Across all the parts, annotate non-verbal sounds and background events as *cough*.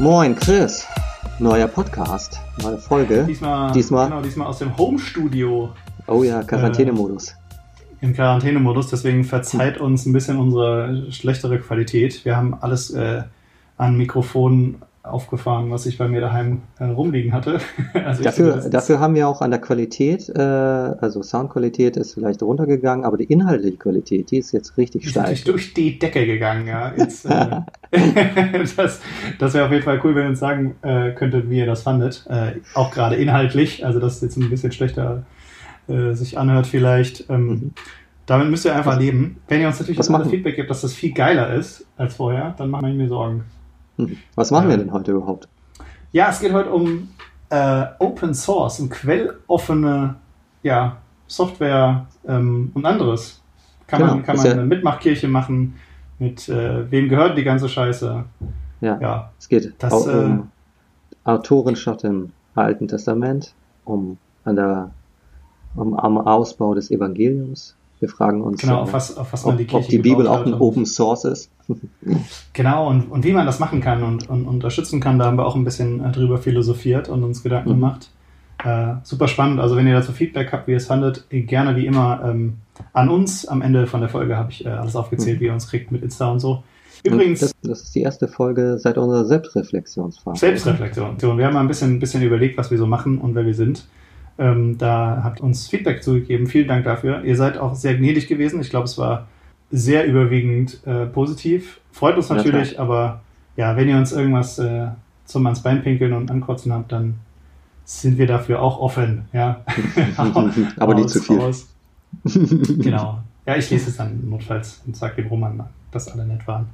Moin Chris, neuer Podcast, neue Folge. Diesmal, Diesmal- Genau, diesmal aus dem Home-Studio Oh ja, Quarantänemodus. im Quarantänemodus. Deswegen verzeiht uns ein bisschen unsere schlechtere Qualität. Wir haben alles äh, an Mikrofonen aufgefahren, was ich bei mir daheim äh, rumliegen hatte. *laughs* also Dafür, dafür haben wir auch an der Qualität, äh, also Soundqualität ist vielleicht runtergegangen, aber die inhaltliche Qualität, die ist jetzt richtig ist steil. durch die Decke gegangen, ja. Jetzt, äh, *laughs* *laughs* das das wäre auf jeden Fall cool, wenn ihr uns sagen äh, könntet, wie ihr das fandet. Äh, auch gerade inhaltlich, also dass es jetzt ein bisschen schlechter äh, sich anhört vielleicht. Ähm, Mhm. Damit müsst ihr einfach leben. Wenn ihr uns natürlich machen? Feedback gibt, dass das viel geiler ist als vorher, dann machen wir mir Sorgen. Was machen wir Ja. denn heute überhaupt? Ja, es geht heute um äh, Open Source, um quelloffene ja, Software ähm, und anderes. Kann Genau, man, kann man ja- eine Mitmachkirche machen, mit äh, wem gehört die ganze Scheiße. Ja, Ja, es geht Das, auch äh, um Autorenschaft im Alten Testament, um an der um, am Ausbau des Evangeliums. Wir fragen uns, genau, äh, auf was, auf was man ob, die ob die Bibel auch ein Open Source ist. *laughs* Genau, und, und wie man das machen kann und, und unterstützen kann, da haben wir auch ein bisschen äh, drüber philosophiert und uns Gedanken Mhm. gemacht. Äh, super spannend. Also wenn ihr dazu Feedback habt, wie ihr es fandet, gerne wie immer ähm, an uns. Am Ende von der Folge habe ich äh, alles aufgezählt, Mhm. wie ihr uns kriegt mit Insta und so. Übrigens, Das, das ist die erste Folge seit unserer Selbstreflexionsphase. Selbstreflexion. Wir haben mal ein bisschen, ein bisschen überlegt, was wir so machen und wer wir sind. Ähm, da habt ihr uns Feedback zugegeben. Vielen Dank dafür. Ihr seid auch sehr gnädig gewesen. Ich glaube, es war sehr überwiegend äh, positiv. Freut uns Ja, natürlich, aber ja, wenn ihr uns irgendwas äh, zum ans Bein pinkeln und ankotzen habt, dann sind wir dafür auch offen. Ja. *laughs* Aber nicht zu viel. *laughs* Genau. Ja, ich lese es dann notfalls und sage dem Roman, dass alle nett waren.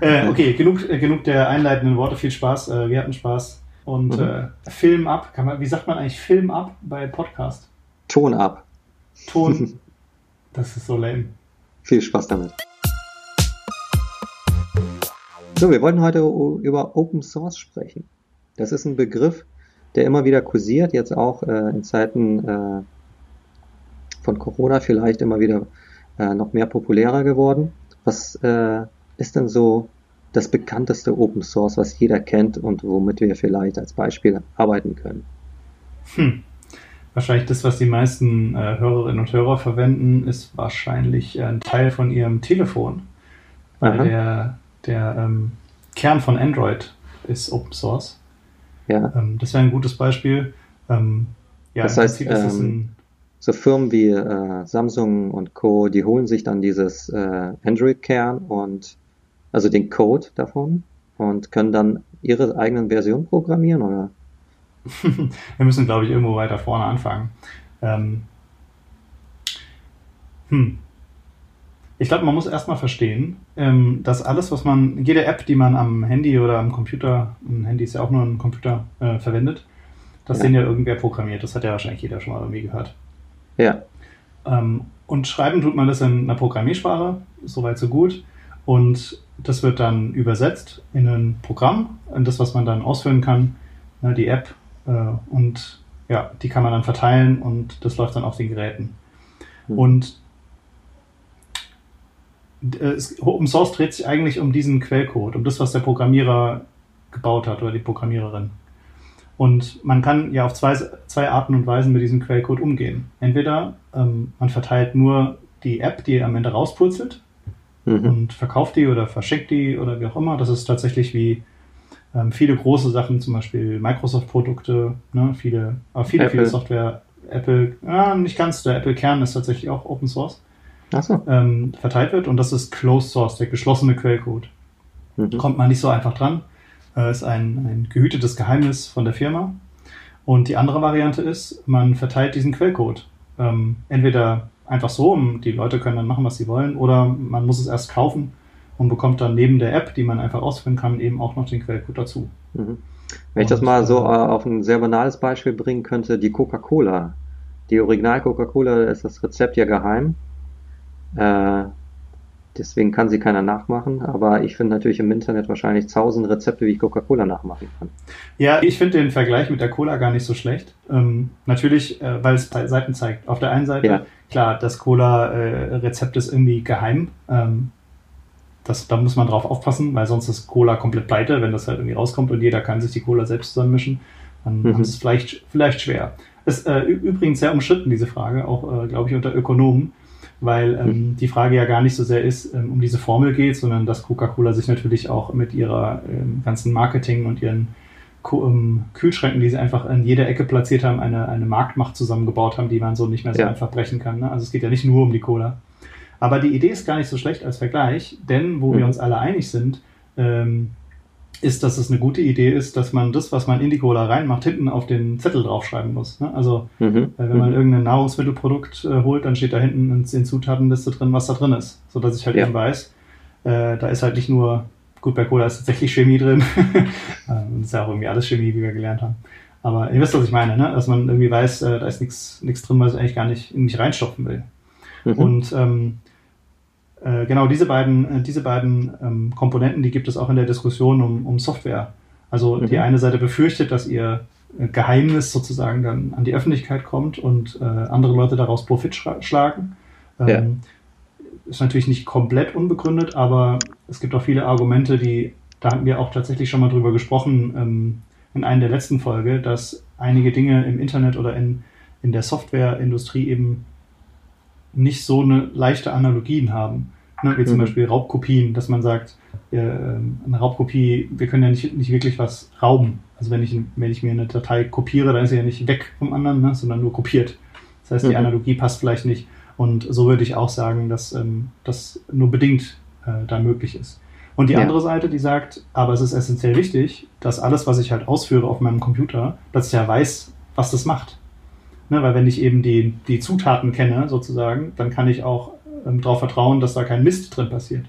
Äh, okay, genug, äh, genug der einleitenden Worte. Viel Spaß. Äh, wir hatten Spaß. Und Mhm. äh, Film ab. Kann man, wie sagt man eigentlich Film ab bei Podcast? Ton ab. Ton. *laughs* das ist so lame. Viel Spaß damit. So, wir wollten heute über Open Source sprechen. Das ist ein Begriff, der immer wieder kursiert, jetzt auch äh, in Zeiten äh, von Corona vielleicht immer wieder äh, noch mehr populärer geworden. Was äh, ist denn so das bekannteste Open Source, was jeder kennt und womit wir vielleicht als Beispiel arbeiten können? Hm. Wahrscheinlich das, was die meisten äh, Hörerinnen und Hörer verwenden, ist wahrscheinlich ein Teil von ihrem Telefon. Weil Aha. der, der ähm, Kern von Android ist Open Source. Ja, Ähm, das wäre ein gutes Beispiel. Ähm, ja, Das heißt, ähm, so Firmen wie äh, Samsung und Co., die holen sich dann dieses äh, Android-Kern und also den Code davon und können dann ihre eigenen Versionen programmieren oder? *laughs* wir müssen, glaube ich, irgendwo weiter vorne anfangen. Ähm, hm. Ich glaube, man muss erstmal verstehen, ähm, dass alles, was man, jede App, die man am Handy oder am Computer, ein Handy ist ja auch nur ein Computer, äh, verwendet, das Ja. den ja irgendwer programmiert. Das hat ja wahrscheinlich jeder schon mal irgendwie gehört. Ja, Ähm, und schreiben tut man das in einer Programmiersprache, soweit so gut. Und das wird dann übersetzt in ein Programm, in das, was man dann ausführen kann, ne, die App. Äh, und ja, die kann man dann verteilen und das läuft dann auf den Geräten. Hm. Und äh, Open Source dreht sich eigentlich um diesen Quellcode, um das, was der Programmierer gebaut hat oder die Programmiererin. Und man kann ja auf zwei, zwei Arten und Weisen mit diesem Quellcode umgehen. Entweder ähm, man verteilt nur die App, die am Ende rauspurzelt mhm. und verkauft die oder verschickt die oder wie auch immer. Das ist tatsächlich wie ähm, viele große Sachen, zum Beispiel Microsoft-Produkte, ne, viele, aber viele, Apple. viele Software, Apple, ja, nicht ganz, der Apple-Kern ist tatsächlich auch Open Source, Achso. ähm, verteilt wird und das ist Closed Source, der geschlossene Quellcode Mhm. kommt man nicht so einfach dran. Äh, ist ein, ein gehütetes Geheimnis von der Firma. Und die andere Variante ist, man verteilt diesen Quellcode. Ähm, entweder einfach so, die Leute können dann machen, was sie wollen, oder man muss es erst kaufen und bekommt dann neben der App, die man einfach ausführen kann, eben auch noch den Quellcode dazu. Mhm. Wenn ich das mal so äh, äh, auf ein sehr banales Beispiel bringen könnte, die Coca-Cola. Die Original Coca-Cola ist das Rezept ja geheim. Äh, deswegen kann sie keiner nachmachen, aber ich finde natürlich im Internet wahrscheinlich tausend Rezepte, wie ich Coca-Cola nachmachen kann. Ja, ich finde den Vergleich mit der Cola gar nicht so schlecht. Ähm, natürlich, äh, weil es Seiten zeigt. Auf der einen Seite, Ja. Klar, das Cola-Rezept ist irgendwie geheim. Ähm, das, da muss man drauf aufpassen, weil sonst ist Cola komplett pleite, wenn das halt irgendwie rauskommt und jeder kann sich die Cola selbst zusammenmischen. Dann mhm. ist es vielleicht, vielleicht schwer. Ist äh, übrigens sehr umstritten, diese Frage, auch, äh, glaube ich, unter Ökonomen, weil ähm, mhm. die Frage ja gar nicht so sehr ist, ähm, um diese Formel geht, sondern dass Coca-Cola sich natürlich auch mit ihrer ähm, ganzen Marketing und ihren Kühlschränken, die sie einfach an jeder Ecke platziert haben, eine, eine Marktmacht zusammengebaut haben, die man so nicht mehr so ja. einfach brechen kann. Ne? Also es geht ja nicht nur um die Cola. Aber die Idee ist gar nicht so schlecht als Vergleich, denn wo mhm. wir uns alle einig sind, ähm, ist, dass es eine gute Idee ist, dass man das, was man in die Cola reinmacht, hinten auf den Zettel draufschreiben muss. Ne? Also mhm. äh, wenn man mhm. irgendein Nahrungsmittelprodukt äh, holt, dann steht da hinten in, in Zutatenliste drin, was da drin ist, so dass ich halt ja. eben weiß, äh, da ist halt nicht nur gut bei Cola ist tatsächlich Chemie drin, *laughs* ähm, das ist ja auch irgendwie alles Chemie, wie wir gelernt haben. Aber ihr wisst, was ich meine, ne? dass man irgendwie weiß, äh, da ist nichts drin, was ich eigentlich gar nicht, nicht reinstopfen will. Mhm. Und ähm, äh, genau diese beiden, äh, diese beiden ähm, Komponenten, die gibt es auch in der Diskussion um, um Software. Also mhm. die eine Seite befürchtet, dass ihr äh, Geheimnis sozusagen dann an die Öffentlichkeit kommt und äh, andere Leute daraus Profit schlagen. Ähm, ja. Ist natürlich nicht komplett unbegründet, aber es gibt auch viele Argumente, die, da hatten wir auch tatsächlich schon mal drüber gesprochen ähm, in einer der letzten Folge, dass einige Dinge im Internet oder in, in der Softwareindustrie eben nicht so eine leichte Analogien haben. Ne, wie zum mhm. Beispiel Raubkopien, dass man sagt, äh, eine Raubkopie, wir können ja nicht, nicht wirklich was rauben. Also wenn ich, wenn ich mir eine Datei kopiere, dann ist sie ja nicht weg vom anderen, ne, sondern nur kopiert. Das heißt, die mhm. Analogie passt vielleicht nicht. Und so würde ich auch sagen, dass ähm, das nur bedingt äh, da möglich ist. Und die ja. andere Seite, die sagt, aber es ist essentiell wichtig, dass alles, was ich halt ausführe auf meinem Computer, dass ich ja weiß, was das macht. Ne, weil wenn ich eben die, die Zutaten kenne, sozusagen, dann kann ich auch ähm, darauf vertrauen, dass da kein Mist drin passiert.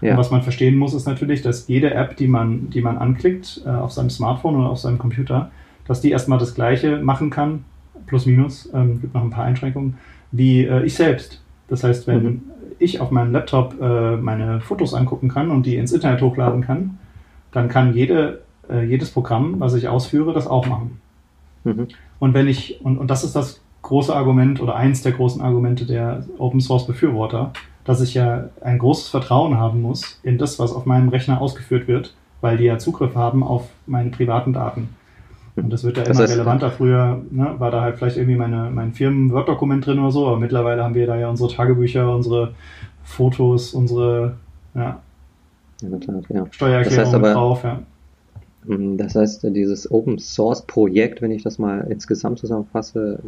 Ja. Und was man verstehen muss, ist natürlich, dass jede App, die man, die man anklickt äh, auf seinem Smartphone oder auf seinem Computer, dass die erstmal das Gleiche machen kann, plus minus, ähm, gibt noch ein paar Einschränkungen, wie äh, ich selbst. Das heißt, wenn mhm. ich auf meinem Laptop äh, meine Fotos angucken kann und die ins Internet hochladen kann, dann kann jede, äh, jedes Programm, was ich ausführe, das auch machen. Mhm. Und wenn ich, und, und das ist das große Argument oder eins der großen Argumente der Open Source Befürworter, dass ich ja ein großes Vertrauen haben muss in das, was auf meinem Rechner ausgeführt wird, weil die ja Zugriff haben auf meine privaten Daten. Und das wird ja immer heißt, relevanter. Früher ne, war da halt vielleicht irgendwie meine, mein Firmen-Word-Dokument drin oder so, aber mittlerweile haben wir da ja unsere Tagebücher, unsere Fotos, unsere ja, ja. Steuererklärung das heißt aber, drauf. Ja. Mm, das heißt, dieses Open Source Projekt, wenn ich das mal insgesamt zusammenfasse,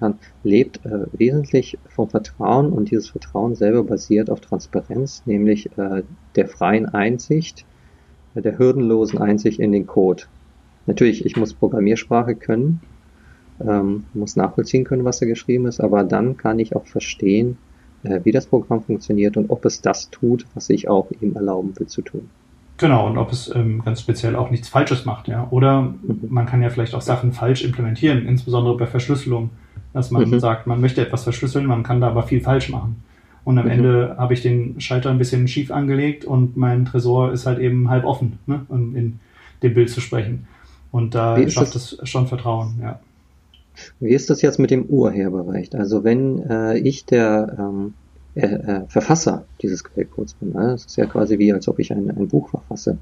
kann, lebt äh, wesentlich vom Vertrauen und dieses Vertrauen selber basiert auf Transparenz, nämlich äh, der freien Einsicht, äh, der hürdenlosen Einsicht in den Code. Natürlich, ich muss Programmiersprache können, ähm, muss nachvollziehen können, was da geschrieben ist, aber dann kann ich auch verstehen, äh, wie das Programm funktioniert und ob es das tut, was ich auch ihm erlauben will zu tun. Genau, und ob es ähm, ganz speziell auch nichts Falsches macht, ja. Oder mhm. man kann ja vielleicht auch Sachen falsch implementieren, insbesondere bei Verschlüsselung, dass man mhm. sagt, man möchte etwas verschlüsseln, man kann da aber viel falsch machen. Und am mhm. Ende habe ich den Schalter ein bisschen schief angelegt und mein Tresor ist halt eben halb offen, ne, um in dem Bild zu sprechen. Und da schafft es schon Vertrauen, ja. Wie ist das jetzt mit dem Urheberrecht? Also wenn äh, ich der ähm, äh, äh, Verfasser dieses Quellcodes bin. Ne? Das ist ja quasi wie, als ob ich ein, ein Buch verfasse.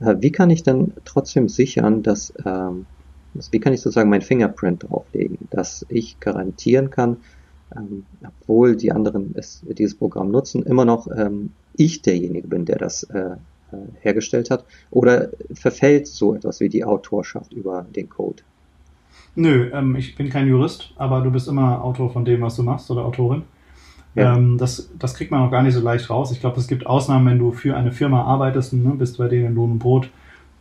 Äh, wie kann ich dann trotzdem sichern, dass, ähm, wie kann ich sozusagen mein Fingerprint drauflegen, dass ich garantieren kann, ähm, obwohl die anderen es, dieses Programm nutzen, immer noch ähm, ich derjenige bin, der das äh, hergestellt hat? Oder verfällt so etwas wie die Autorschaft über den Code? Nö, ähm, ich bin kein Jurist, aber du bist immer Autor von dem, was du machst oder Autorin. Ja. Ähm, das, das kriegt man auch gar nicht so leicht raus. Ich glaube, es gibt Ausnahmen, wenn du für eine Firma arbeitest und ne, bist bei denen in Lohn und Brot,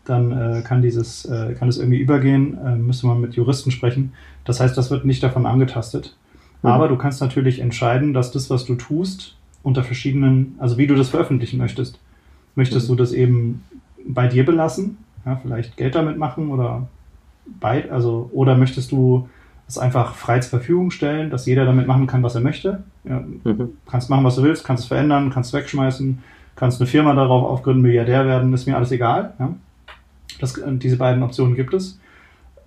dann äh, kann dieses, äh, kann es irgendwie übergehen, äh, müsste man mit Juristen sprechen. Das heißt, das wird nicht davon angetastet. Mhm. Aber du kannst natürlich entscheiden, dass das, was du tust, unter verschiedenen, also wie du das veröffentlichen möchtest. Möchtest du das eben bei dir belassen, ja, vielleicht Geld damit machen oder bei, also, oder möchtest du es einfach frei zur Verfügung stellen, dass jeder damit machen kann, was er möchte. Ja, mhm. Kannst machen, was du willst, kannst es verändern, kannst es wegschmeißen, kannst eine Firma darauf aufgründen, Milliardär werden, ist mir alles egal. Ja? Das, diese beiden Optionen gibt es.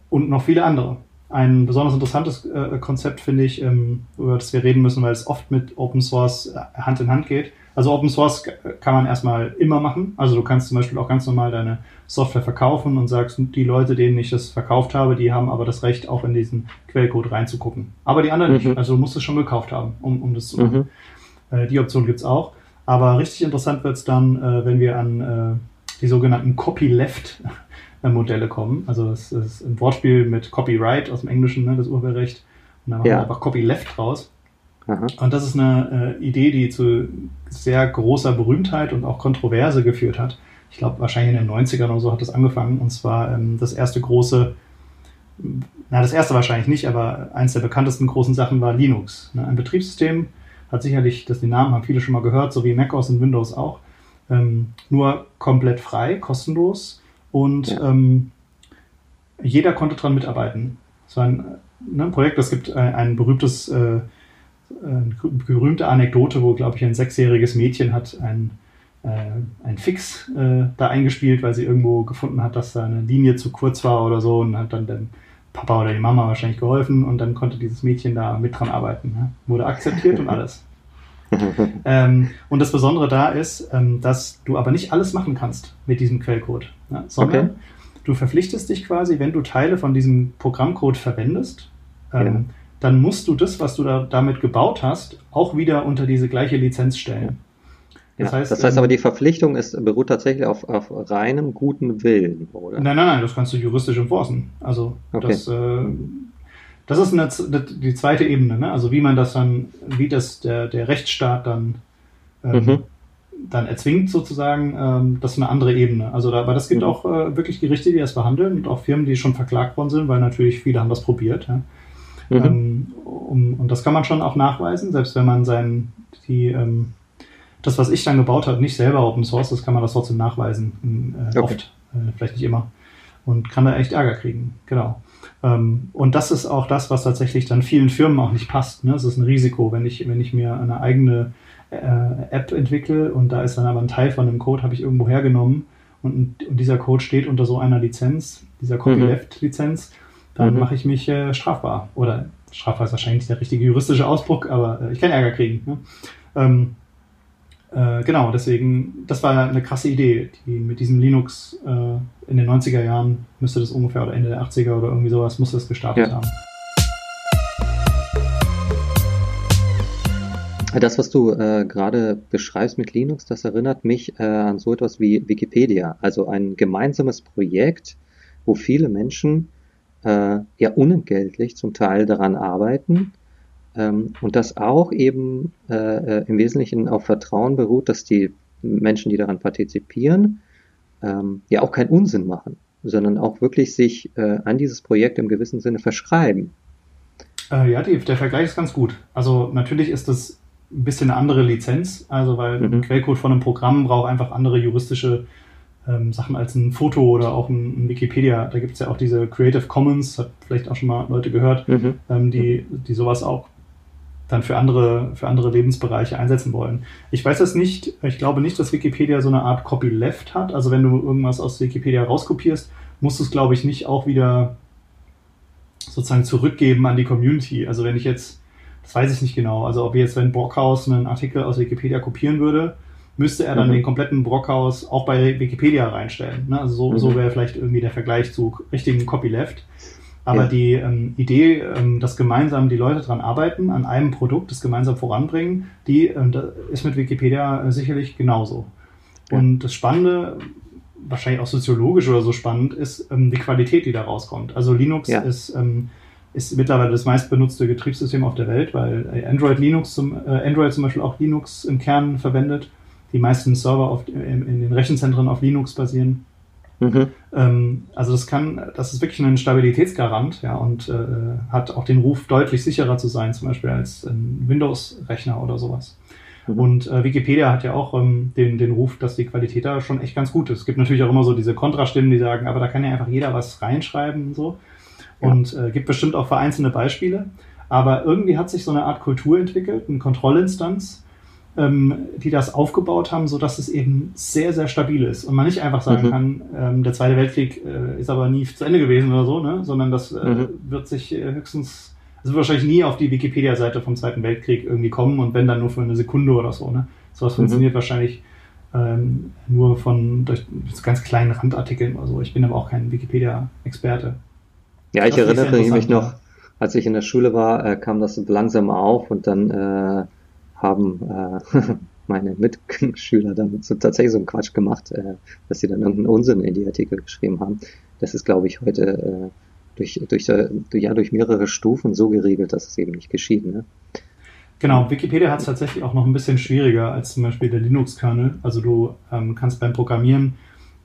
Und noch viele andere. Ein besonders interessantes äh, Konzept, finde ich, ähm, über das wir reden müssen, weil es oft mit Open Source äh, Hand in Hand geht. Also Open Source kann man erstmal immer machen. Also du kannst zum Beispiel auch ganz normal deine Software verkaufen und sagst, die Leute, denen ich das verkauft habe, die haben aber das Recht, auch in diesen Quellcode reinzugucken. Aber die anderen mhm. nicht. Also du musst es schon gekauft haben, um, um das zu machen. Mhm. Äh, die Option gibt's auch. Aber richtig interessant wird's dann, äh, wenn wir an äh, die sogenannten Copyleft-Modelle kommen. Also es ist ein Wortspiel mit Copyright aus dem Englischen, ne, das Urheberrecht. Und dann machen ja. wir einfach Copyleft raus. Aha. Und das ist eine äh, Idee, die zu sehr großer Berühmtheit und auch Kontroverse geführt hat. Ich glaube, wahrscheinlich in den 90ern oder so hat das angefangen. Und zwar ähm, das erste große, na, das erste wahrscheinlich nicht, aber eins der bekanntesten großen Sachen war Linux. Ne? Ein Betriebssystem hat sicherlich, das die Namen haben viele schon mal gehört, so wie macOS und Windows auch. Ähm, nur komplett frei, kostenlos und ja. ähm, jeder konnte dran mitarbeiten. Es war ein, ne, ein Projekt, es gibt ein, ein berühmtes äh, eine berühmte Anekdote, wo, glaube ich, ein sechsjähriges Mädchen hat ein, äh, ein Fix äh, da eingespielt, weil sie irgendwo gefunden hat, dass da eine Linie zu kurz war oder so und hat dann dem Papa oder die Mama wahrscheinlich geholfen und dann konnte dieses Mädchen da mit dran arbeiten. Ja? Wurde akzeptiert und *laughs* alles. *laughs* ähm, und das Besondere da ist, ähm, dass du aber nicht alles machen kannst mit diesem Quellcode, ja? sondern okay. du verpflichtest dich quasi, wenn du Teile von diesem Programmcode verwendest, ähm, ja dann musst du das, was du da, damit gebaut hast, auch wieder unter diese gleiche Lizenz stellen. Das, ja, heißt, das heißt aber, ähm, die Verpflichtung ist, beruht tatsächlich auf, auf reinem guten Willen, oder? Nein, nein, nein, das kannst du juristisch enforcen. Also okay. das, äh, das ist eine, die zweite Ebene, ne? Also wie man das dann, wie das der, der Rechtsstaat dann, ähm, mhm. dann erzwingt sozusagen, ähm, das ist eine andere Ebene. Also da, aber das gibt mhm. auch äh, wirklich Gerichte, die das behandeln und auch Firmen, die schon verklagt worden sind, weil natürlich viele haben das probiert. Ja? Mhm. Ähm, um, und das kann man schon auch nachweisen, selbst wenn man sein, die, ähm, das, was ich dann gebaut habe, nicht selber Open Source, das kann man das trotzdem nachweisen. Äh, okay. Oft, äh, vielleicht nicht immer. Und kann da echt Ärger kriegen. Genau. Ähm, und das ist auch das, was tatsächlich dann vielen Firmen auch nicht passt. Ne? Das ist ein Risiko, wenn ich, wenn ich mir eine eigene äh, App entwickle und da ist dann aber ein Teil von dem Code, habe ich irgendwo hergenommen und, und dieser Code steht unter so einer Lizenz, dieser Copyleft-Lizenz. Mhm dann mhm. mache ich mich äh, strafbar. Oder strafbar ist wahrscheinlich nicht der richtige juristische Ausdruck, aber äh, ich kann Ärger kriegen. Ne? Ähm, äh, genau, deswegen, das war eine krasse Idee, die mit diesem Linux äh, in den 90er Jahren müsste das ungefähr oder Ende der 80er oder irgendwie sowas, muss das gestartet ja. haben. Das, was du äh, gerade beschreibst mit Linux, das erinnert mich äh, an so etwas wie Wikipedia, also ein gemeinsames Projekt, wo viele Menschen äh, ja unentgeltlich zum Teil daran arbeiten ähm, und das auch eben äh, äh, im Wesentlichen auf Vertrauen beruht, dass die Menschen, die daran partizipieren, ähm, ja auch keinen Unsinn machen, sondern auch wirklich sich äh, an dieses Projekt im gewissen Sinne verschreiben. Äh, ja, die, der Vergleich ist ganz gut. Also natürlich ist das ein bisschen eine andere Lizenz, also weil mhm. ein Quellcode von einem Programm braucht einfach andere juristische ähm, Sachen als ein Foto oder auch ein, ein Wikipedia. Da gibt es ja auch diese Creative Commons, hat vielleicht auch schon mal Leute gehört, mhm. ähm, die, die sowas auch dann für andere, für andere Lebensbereiche einsetzen wollen. Ich weiß das nicht, ich glaube nicht, dass Wikipedia so eine Art Copyleft hat. Also wenn du irgendwas aus Wikipedia rauskopierst, musst du es, glaube ich, nicht auch wieder sozusagen zurückgeben an die Community. Also wenn ich jetzt, das weiß ich nicht genau, also ob jetzt, wenn Brockhaus einen Artikel aus Wikipedia kopieren würde, müsste er dann mhm. den kompletten Brockhaus auch bei Wikipedia reinstellen. Ne? Also so, mhm. so wäre vielleicht irgendwie der Vergleich zu richtigen Copyleft. Aber ja. die ähm, Idee, ähm, dass gemeinsam die Leute dran arbeiten, an einem Produkt, das gemeinsam voranbringen, die ähm, ist mit Wikipedia äh, sicherlich genauso. Ja. Und das Spannende, wahrscheinlich auch soziologisch oder so spannend, ist ähm, die Qualität, die da rauskommt. Also Linux ja. ist, ähm, ist mittlerweile das meistbenutzte Betriebssystem auf der Welt, weil Android Linux zum, äh, Android zum Beispiel auch Linux im Kern verwendet die meisten Server auf, in, in den Rechenzentren auf Linux basieren. Mhm. Ähm, also das kann, das ist wirklich ein Stabilitätsgarant, ja, und äh, hat auch den Ruf, deutlich sicherer zu sein, zum Beispiel als ein Windows-Rechner oder sowas. Mhm. Und äh, Wikipedia hat ja auch ähm, den, den Ruf, dass die Qualität da schon echt ganz gut ist. Es gibt natürlich auch immer so diese Kontrastimmen, die sagen, aber da kann ja einfach jeder was reinschreiben und so. Ja. Und äh, gibt bestimmt auch vereinzelte Beispiele. Aber irgendwie hat sich so eine Art Kultur entwickelt, eine Kontrollinstanz, ähm, die das aufgebaut haben, so dass es eben sehr, sehr stabil ist und man nicht einfach sagen Mhm. kann, ähm, der Zweite Weltkrieg äh, ist aber nie zu Ende gewesen oder so, ne? sondern das äh, Mhm. wird sich äh, höchstens, wird wahrscheinlich nie auf die Wikipedia-Seite vom Zweiten Weltkrieg irgendwie kommen und wenn dann nur für eine Sekunde oder so. Ne? Sowas Mhm. funktioniert wahrscheinlich ähm, nur von durch so ganz kleinen Randartikeln oder so. Ich bin aber auch kein Wikipedia-Experte. Ja, ich Das erinnere mich noch, als ich in der Schule war, äh, kam das langsam auf und dann äh, haben äh, *laughs* meine Mitschüler damit so tatsächlich so einen Quatsch gemacht, äh, dass sie dann irgendeinen Unsinn in die Artikel geschrieben haben. Das ist, glaube ich, heute äh, durch, durch, äh, ja, durch mehrere Stufen so geregelt, dass es eben nicht geschieht. Ne? Genau, Wikipedia hat es tatsächlich auch noch ein bisschen schwieriger als zum Beispiel der Linux-Kernel. Also du ähm, kannst beim Programmieren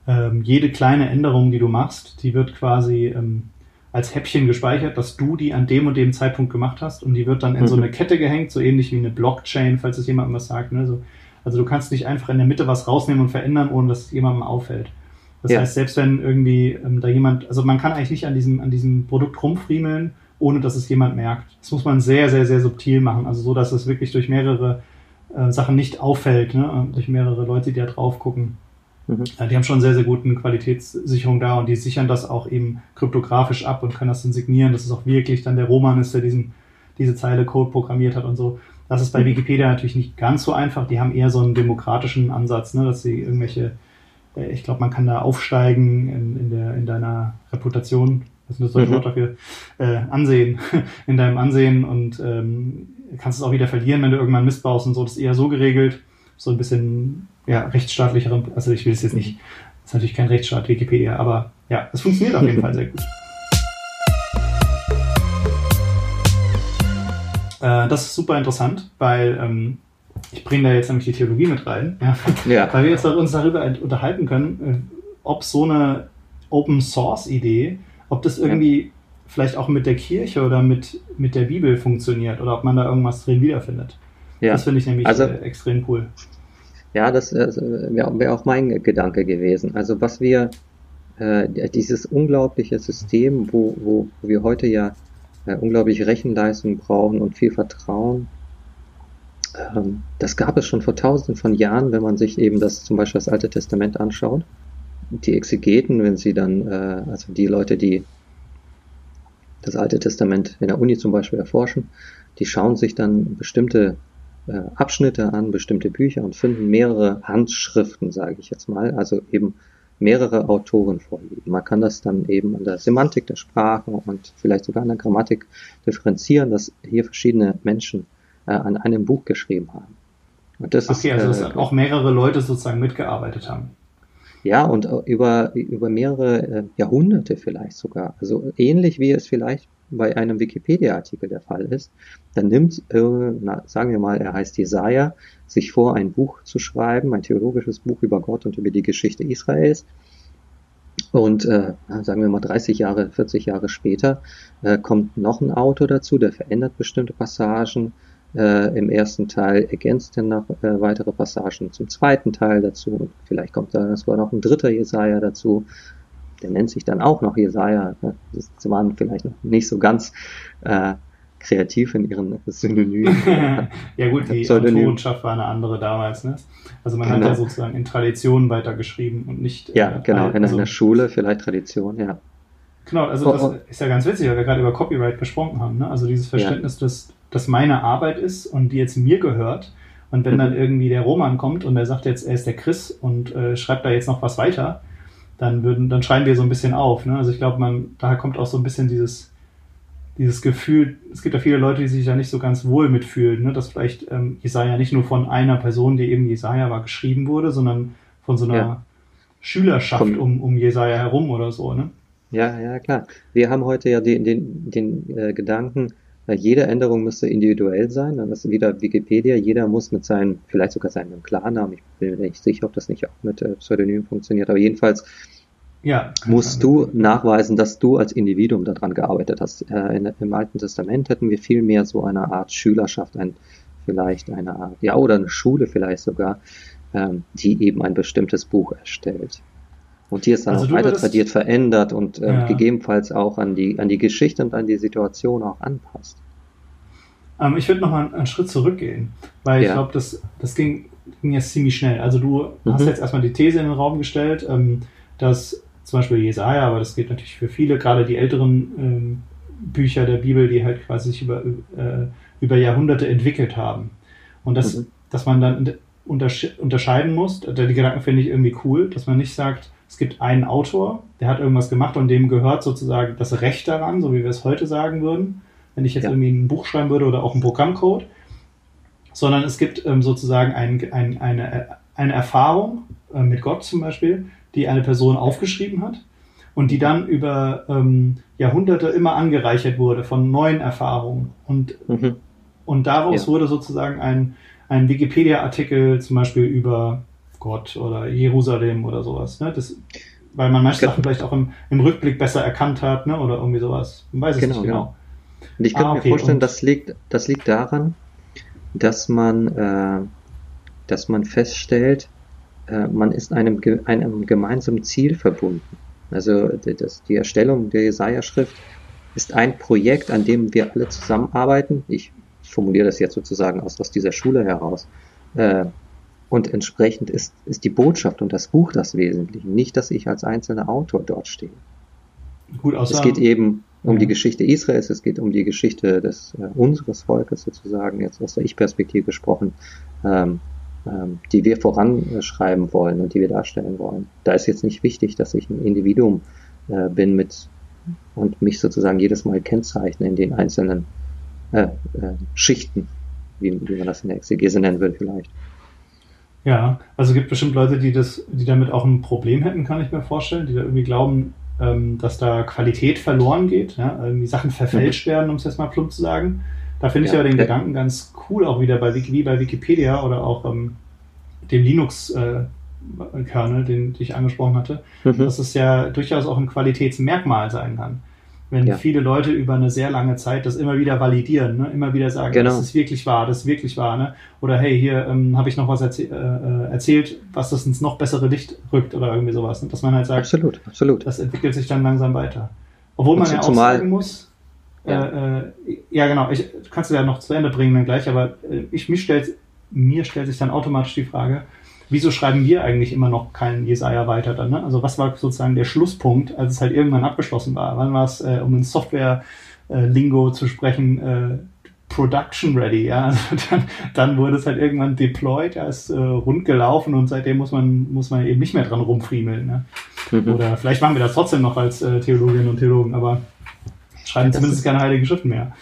ähm, jede kleine Änderung, die du machst, die wird quasi ähm, als Häppchen gespeichert, dass du die an dem und dem Zeitpunkt gemacht hast und die wird dann in so Mhm. eine Kette gehängt, so ähnlich wie eine Blockchain, falls es jemandem was sagt. Ne? So, also du kannst nicht einfach in der Mitte was rausnehmen und verändern, ohne dass es jemandem auffällt. Das Ja. heißt, selbst wenn irgendwie ähm, da jemand, also man kann eigentlich nicht an diesem, an diesem Produkt rumfriemeln, ohne dass es jemand merkt. Das muss man sehr, sehr, sehr subtil machen, also so, dass es wirklich durch mehrere äh, Sachen nicht auffällt, ne? Durch mehrere Leute, die da drauf gucken. Mhm. Äh, die haben schon sehr, sehr guten Qualitätssicherung da und die sichern das auch eben kryptografisch ab und können das dann signieren, dass es auch wirklich dann der Roman ist, der diesen, diese Zeile Code programmiert hat und so. Das ist bei Wikipedia natürlich nicht ganz so einfach. Die haben eher so einen demokratischen Ansatz, ne? dass sie irgendwelche, äh, ich glaube, man kann da aufsteigen in, in, der, in deiner Reputation, was ist das deutsche Mhm. Wort dafür, äh, Ansehen, *laughs* in deinem Ansehen und ähm, kannst es auch wieder verlieren, wenn du irgendwann Mist baust und so. Das ist eher so geregelt, so ein bisschen ja, rechtsstaatlicheren, also ich will es jetzt nicht, das ist natürlich kein Rechtsstaat, Wikipedia, aber ja, es funktioniert auf jeden Fall sehr gut. Äh, das ist super interessant, weil ähm, ich bringe da jetzt nämlich die Theologie mit rein, ja, Ja, weil wir jetzt uns darüber unterhalten können, äh, ob so eine Open Source Idee, ob das irgendwie vielleicht auch mit der Kirche oder mit, mit der Bibel funktioniert oder ob man da irgendwas drin wiederfindet. ja. Das finde ich nämlich Also- äh, extrem cool. Ja, das äh, wäre wär auch mein Gedanke gewesen. Also was wir, äh, dieses unglaubliche System, wo, wo wir heute ja äh, unglaubliche Rechenleistung brauchen und viel Vertrauen, ähm, das gab es schon vor tausenden von Jahren, wenn man sich eben das zum Beispiel das Alte Testament anschaut. Die Exegeten, wenn sie dann, äh, also die Leute, die das Alte Testament in der Uni zum Beispiel erforschen, die schauen sich dann bestimmte Abschnitte an, bestimmte Bücher und finden mehrere Handschriften, sage ich jetzt mal, also eben mehrere Autoren vorliegen. Man kann das dann eben an der Semantik der Sprache und vielleicht sogar an der Grammatik differenzieren, dass hier verschiedene Menschen äh, an einem Buch geschrieben haben. Und das Okay, also ist dass äh, auch mehrere Leute sozusagen mitgearbeitet haben. ja, und äh, über, über mehrere äh, Jahrhunderte vielleicht sogar. Also ähnlich wie es vielleicht bei einem Wikipedia-Artikel der Fall ist. Dann nimmt, äh, na, sagen wir mal, er heißt Jesaja, sich vor, ein Buch zu schreiben, ein theologisches Buch über Gott und über die Geschichte Israels. Und äh, sagen wir mal 30 Jahre, 40 Jahre später äh, kommt noch ein Autor dazu, der verändert bestimmte Passagen, äh, im ersten Teil ergänzt er noch äh, weitere Passagen zum zweiten Teil dazu. Vielleicht kommt da sogar noch ein dritter Jesaja dazu. Der nennt sich dann auch noch Jesaja. ne? Das waren vielleicht noch nicht so ganz äh, kreativ in ihren Synonymen. *laughs* ja gut, die. Autorenschaft war eine andere damals. Ne? Also man hat Genau. ja sozusagen in Traditionen weitergeschrieben und nicht... ja, äh, genau, in also, einer Schule, vielleicht Tradition, ja. Genau, also Oh, das oh. ist ja ganz witzig, weil wir gerade über Copyright gesprochen haben. Ne? Also dieses Verständnis, dass das meine Arbeit ist und die jetzt mir gehört. Und wenn Mhm. dann irgendwie der Roman kommt und er sagt jetzt, er ist der Chris und äh, schreibt da jetzt noch was weiter, dann würden, dann schreien wir so ein bisschen auf. Ne? Also ich glaube, man, daher kommt auch so ein bisschen dieses, dieses Gefühl, es gibt ja viele Leute, die sich da nicht so ganz wohl mitfühlen, ne? dass vielleicht ähm, Jesaja nicht nur von einer Person, die eben Jesaja war, geschrieben wurde, sondern von so einer Ja. Schülerschaft um, um Jesaja herum oder so. Ne? Ja, ja, klar. Wir haben heute ja den, den, den äh, Gedanken, jede Änderung müsste individuell sein. Dann ist wieder Wikipedia. Jeder muss mit seinem, vielleicht sogar seinem Klarnamen, ich bin mir nicht sicher, ob das nicht auch mit äh, Pseudonym funktioniert, aber jedenfalls Ja. musst du nachweisen, dass du als Individuum daran gearbeitet hast. Äh, in, Im Alten Testament hätten wir viel mehr so eine Art Schülerschaft, ein, vielleicht eine Art, ja, oder eine Schule vielleicht sogar, ähm, die eben ein bestimmtes Buch erstellt. Und die es dann Also auch weiter tradiert verändert und äh, Ja. gegebenenfalls auch an die, an die Geschichte und an die Situation auch anpasst. Ähm, ich würde noch mal einen Schritt zurückgehen, weil ja. ich glaube, das, das ging, ging jetzt ziemlich schnell. Also du mhm. hast jetzt erstmal die These in den Raum gestellt, ähm, dass zum Beispiel Jesaja, aber das geht natürlich für viele, gerade die älteren ähm, Bücher der Bibel, die halt quasi sich über, äh, über Jahrhunderte entwickelt haben. Und das, mhm. dass man dann untersche unterscheiden muss, die Gedanken finde ich irgendwie cool, dass man nicht sagt, es gibt einen Autor, der hat irgendwas gemacht und dem gehört sozusagen das Recht daran, so wie wir es heute sagen würden, wenn ich jetzt ja. irgendwie ein Buch schreiben würde oder auch ein Programmcode, sondern es gibt ähm, sozusagen ein, ein, eine, eine Erfahrung äh, mit Gott zum Beispiel, die eine Person aufgeschrieben hat und die dann über ähm, Jahrhunderte immer angereichert wurde von neuen Erfahrungen. Und, mhm. und daraus ja. wurde sozusagen ein, ein Wikipedia-Artikel zum Beispiel über Gott oder Jerusalem oder sowas. Ne? Das, weil man manche Sachen vielleicht auch im, im Rückblick besser erkannt hat ne? oder irgendwie sowas. Man weiß es genau, nicht genau. genau. Und ich kann ah, okay. mir vorstellen, das liegt, das liegt daran, dass man, äh, dass man feststellt, äh, man ist einem, einem gemeinsamen Ziel verbunden. Also das, die Erstellung der Jesaja-Schrift ist ein Projekt, an dem wir alle zusammenarbeiten. Ich formuliere das jetzt sozusagen aus, aus dieser Schule heraus. Äh, und entsprechend ist, ist die Botschaft und das Buch das Wesentliche, nicht, dass ich als einzelner Autor dort stehe. Gut, außer, es geht eben um ja. die Geschichte Israels, es geht um die Geschichte des äh, unseres Volkes sozusagen, jetzt aus der Ich-Perspektive gesprochen. Ähm, ähm, die wir voranschreiben wollen und die wir darstellen wollen. Da ist jetzt nicht wichtig, dass ich ein Individuum äh, bin mit und mich sozusagen jedes Mal kennzeichne in den einzelnen äh, äh, Schichten, wie, wie man das in der Exegese nennen würde vielleicht. Ja, also es gibt bestimmt Leute, die das, die damit auch ein Problem hätten, kann ich mir vorstellen, die da irgendwie glauben, ähm, dass da Qualität verloren geht, ja? irgendwie Sachen verfälscht mhm. werden, um es jetzt mal plump zu sagen. Da finde ich ja, aber den. Gedanken ganz cool auch wieder bei, wie bei Wikipedia oder auch ähm, dem Linux-Kernel, äh, den, den ich angesprochen hatte, mhm. dass es ja durchaus auch ein Qualitätsmerkmal sein kann. Wenn ja. viele Leute über eine sehr lange Zeit das immer wieder validieren, ne? immer wieder sagen, genau. das ist wirklich wahr, das ist wirklich wahr. Ne? Oder hey, hier ähm, habe ich noch was erzäh äh, äh, erzählt, was das ins noch bessere Licht rückt oder irgendwie sowas. Ne? Dass man halt sagt, absolut, absolut. das entwickelt sich dann langsam weiter. Obwohl man ja auch sagen muss, ja, äh, äh, ja genau. Ich, kannst du ja noch zu Ende bringen dann gleich, aber äh, ich, mich stellt, mir stellt sich dann automatisch die Frage, wieso schreiben wir eigentlich immer noch keinen Jesaja weiter dann? Ne? Also was war sozusagen der Schlusspunkt, als es halt irgendwann abgeschlossen war? Wann war es, äh, um in Software-Lingo zu sprechen, äh, Production ready, ja. *laughs* Also dann, dann wurde es halt irgendwann deployed, ja, ist äh, rund gelaufen und seitdem muss man, muss man eben nicht mehr dran rumfriemeln. Ne? Mhm. Oder vielleicht machen wir das trotzdem noch als äh, Theologinnen und Theologen, aber schreiben ja, zumindest ist, keine heiligen Schriften mehr.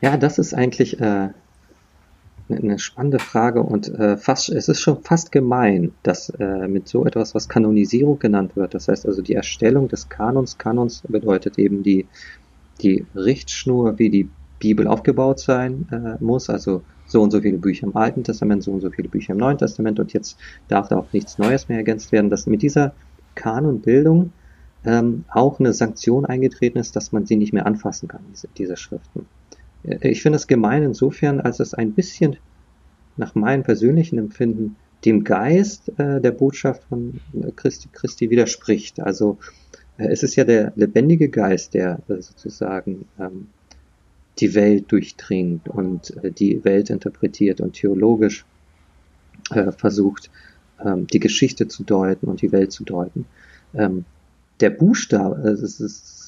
Ja, das ist eigentlich äh, eine spannende Frage und äh, fast, es ist schon fast gemein, dass äh, mit so etwas, was Kanonisierung genannt wird, das heißt also die Erstellung des Kanons, Kanons bedeutet eben die, die Richtschnur, wie die Bibel aufgebaut sein äh, muss, also so und so viele Bücher im Alten Testament, so und so viele Bücher im Neuen Testament und jetzt darf da auch nichts Neues mehr ergänzt werden, dass mit dieser Kanonbildung ähm, auch eine Sanktion eingetreten ist, dass man sie nicht mehr anfassen kann, diese, diese Schriften. Äh, ich finde es gemein insofern, als es ein bisschen nach meinem persönlichen Empfinden dem Geist äh, der Botschaft von Christi, Christi widerspricht. Also äh, es ist ja der lebendige Geist, der äh, sozusagen ähm, die Welt durchdringt und äh, die Welt interpretiert und theologisch äh, versucht, ähm, die Geschichte zu deuten und die Welt zu deuten. Ähm, der Buchstabe, es ist,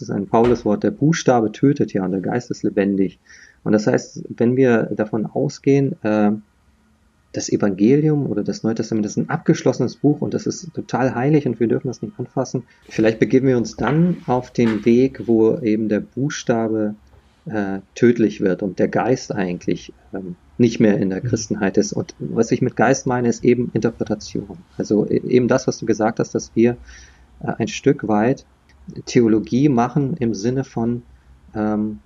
ist ein faules Wort, der Buchstabe tötet ja und der Geist ist lebendig. Und das heißt, wenn wir davon ausgehen, äh, das Evangelium oder das Neue Testament ist ein abgeschlossenes Buch und das ist total heilig und wir dürfen das nicht anfassen. Vielleicht begeben wir uns dann auf den Weg, wo eben der Buchstabe äh, tödlich wird und der Geist eigentlich ähm, nicht mehr in der Christenheit ist. Und was ich mit Geist meine, ist eben Interpretation. Also e-, eben das, was du gesagt hast, dass wir äh, ein Stück weit Theologie machen im Sinne von ähm,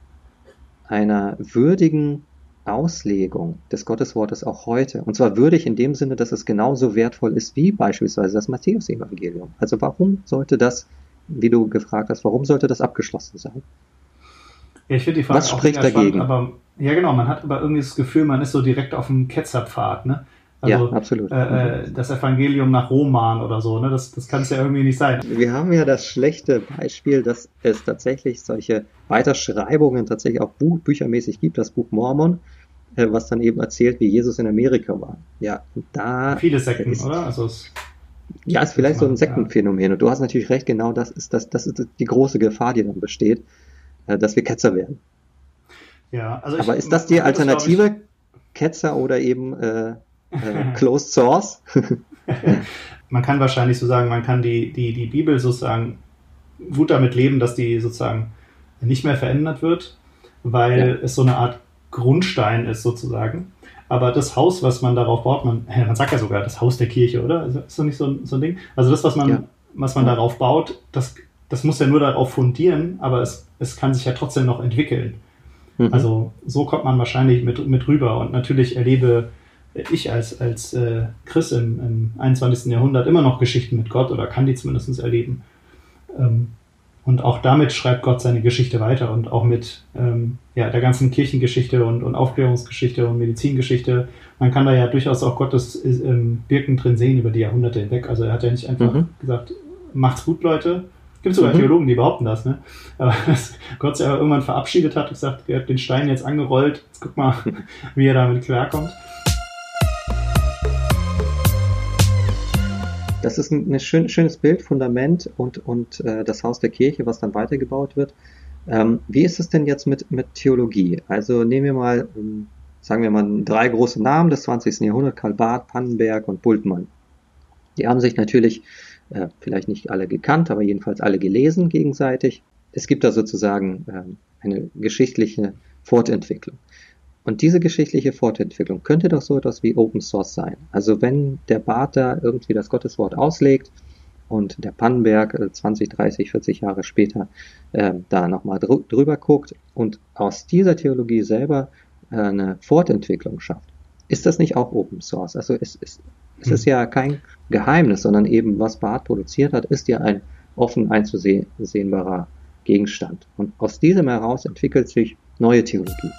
einer würdigen Auslegung des Gotteswortes auch heute. Und zwar würdig in dem Sinne, dass es genauso wertvoll ist wie beispielsweise das Matthäus-Evangelium. Also warum sollte das, wie du gefragt hast, warum sollte das abgeschlossen sein? Ja, ich finde die Frage Was spricht dagegen? Spannend, aber ja, genau, man hat aber irgendwie das Gefühl, man ist so direkt auf dem Ketzerpfad, ne? Also, ja, absolut. Äh, äh, das Evangelium nach Roman oder so, ne? Das, das kann es ja irgendwie nicht sein. Wir haben ja das schlechte Beispiel, dass es tatsächlich solche Weiterschreibungen tatsächlich auch Buch, büchermäßig gibt, das Buch Mormon, äh, was dann eben erzählt, wie Jesus in Amerika war. Ja, da. Viele Sekten, ist, oder? Also es, ja, ist vielleicht so ein Sektenphänomen. Ja. Und du hast natürlich recht, genau das ist das, das ist die große Gefahr, die dann besteht, äh, dass wir Ketzer werden. Ja, also Aber ich, ist das die Alternative? Das, Ketzer oder eben äh, Closed Source? *laughs* man kann wahrscheinlich so sagen, man kann die, die, die Bibel sozusagen gut damit leben, dass die sozusagen nicht mehr verändert wird, weil ja. es so eine Art Grundstein ist sozusagen. Aber das Haus, was man darauf baut, man, man sagt ja sogar das Haus der Kirche, oder? Ist das nicht so, so ein Ding? Also das, was man, ja. was man darauf baut, das, das muss ja nur darauf fundieren, aber es, es kann sich ja trotzdem noch entwickeln. Mhm. Also so kommt man wahrscheinlich mit, mit rüber. Und natürlich erlebe ich als, als äh, Chris im, im 21. Jahrhundert immer noch Geschichten mit Gott oder kann die zumindest erleben. Ähm, und auch damit schreibt Gott seine Geschichte weiter und auch mit ähm, ja, der ganzen Kirchengeschichte und, und Aufklärungsgeschichte und Medizingeschichte. Man kann da ja durchaus auch Gottes ähm, Wirken drin sehen über die Jahrhunderte hinweg. Also er hat ja nicht einfach mhm. gesagt, macht's gut, Leute. Gibt sogar mhm. Theologen, die behaupten das, ne? Aber *laughs* dass Gott sich aber irgendwann verabschiedet hat und gesagt, er hat den Stein jetzt angerollt, jetzt guck mal, *laughs* wie er damit klarkommt. Das ist ein, ein schön, schönes Bild, Fundament und, und äh, das Haus der Kirche, was dann weitergebaut wird. Ähm, wie ist es denn jetzt mit, mit Theologie? Also nehmen wir mal, ähm, sagen wir mal, drei große Namen des 20. Jahrhunderts, Karl Barth, Pannenberg und Bultmann. Die haben sich natürlich äh, vielleicht nicht alle gekannt, aber jedenfalls alle gelesen gegenseitig. Es gibt da sozusagen äh, eine geschichtliche Fortentwicklung. Und diese geschichtliche Fortentwicklung könnte doch so etwas wie Open Source sein. Also wenn der Bart da irgendwie das Gotteswort auslegt und der Pannenberg 20, 30, 40 Jahre später äh, da nochmal dr drüber guckt und aus dieser Theologie selber äh, eine Fortentwicklung schafft, ist das nicht auch Open Source? Also es, es, es hm. ist ja kein Geheimnis, sondern eben was Barth produziert hat, ist ja ein offen einzusehenbarer Gegenstand. Und aus diesem heraus entwickelt sich neue Theologie.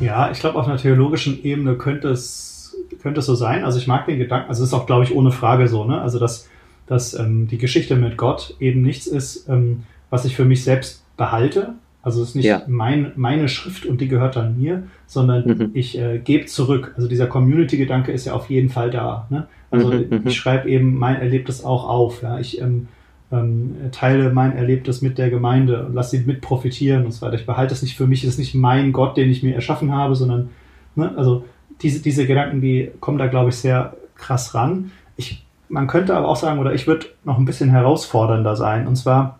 Ja, ich glaube, auf einer theologischen Ebene könnte es, könnte es so sein. Also ich mag den Gedanken, also es ist auch, glaube ich, ohne Frage so, ne? Also dass, dass ähm, die Geschichte mit Gott eben nichts ist, ähm, was ich für mich selbst behalte. Also es ist nicht ja. mein, meine Schrift und die gehört dann mir, sondern mhm. ich äh, gebe zurück. Also dieser Community-Gedanke ist ja auf jeden Fall da. Ne? Also mhm, mhm. ich schreibe eben mein Erlebtes auch auf. Ja? Ich ähm, ähm, teile mein Erlebtes mit der Gemeinde und lasse sie mit profitieren und so weiter. Ich behalte es nicht für mich, es ist nicht mein Gott, den ich mir erschaffen habe, sondern, ne, also diese, diese Gedanken, die kommen da, glaube ich, sehr krass ran. Ich, man könnte aber auch sagen, oder ich würde noch ein bisschen herausfordernder sein, und zwar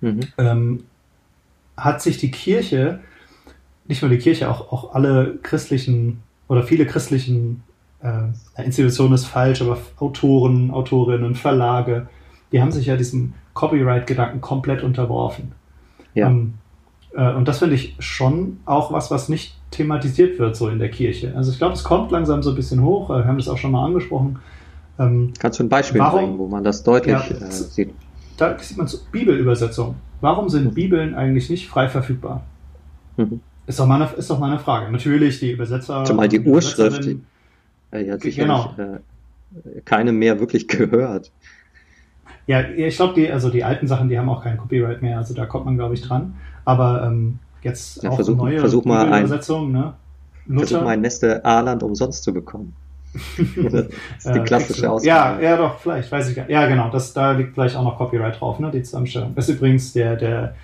mhm. ähm, hat sich die Kirche, nicht nur die Kirche, auch, auch alle christlichen oder viele christlichen äh, Institutionen ist falsch, aber Autoren, Autorinnen, Verlage, die haben sich ja diesem Copyright-Gedanken komplett unterworfen. Ja. Ähm, äh, und das finde ich schon auch was, was nicht thematisiert wird so in der Kirche. Also ich glaube, es kommt langsam so ein bisschen hoch. Äh, wir haben das auch schon mal angesprochen. Ähm, Kannst du ein Beispiel warum, bringen, wo man das deutlich ja, äh, sieht? Da sieht man so Bibelübersetzung. Warum sind mhm. Bibeln eigentlich nicht frei verfügbar? Mhm. Ist, doch meine, ist doch meine Frage. Natürlich, die Übersetzer. Zumal die Urschrift, die hat sicherlich genau. äh, keine mehr wirklich *laughs* gehört. Ja, ich glaube, die, also die alten Sachen, die haben auch kein Copyright mehr, also da kommt man, glaube ich, dran. Aber ähm, jetzt ja, auch versuch, neue versuch mal ein, Übersetzung, ne? Luther. Versuch mal ein Neste Aland umsonst zu bekommen. *laughs* das ist die klassische Ausgabe. Ja, ja, doch, vielleicht, weiß ich gar nicht. Ja, genau, das, da liegt vielleicht auch noch Copyright drauf, ne, die Zusammenstellung. Das ist übrigens der, der,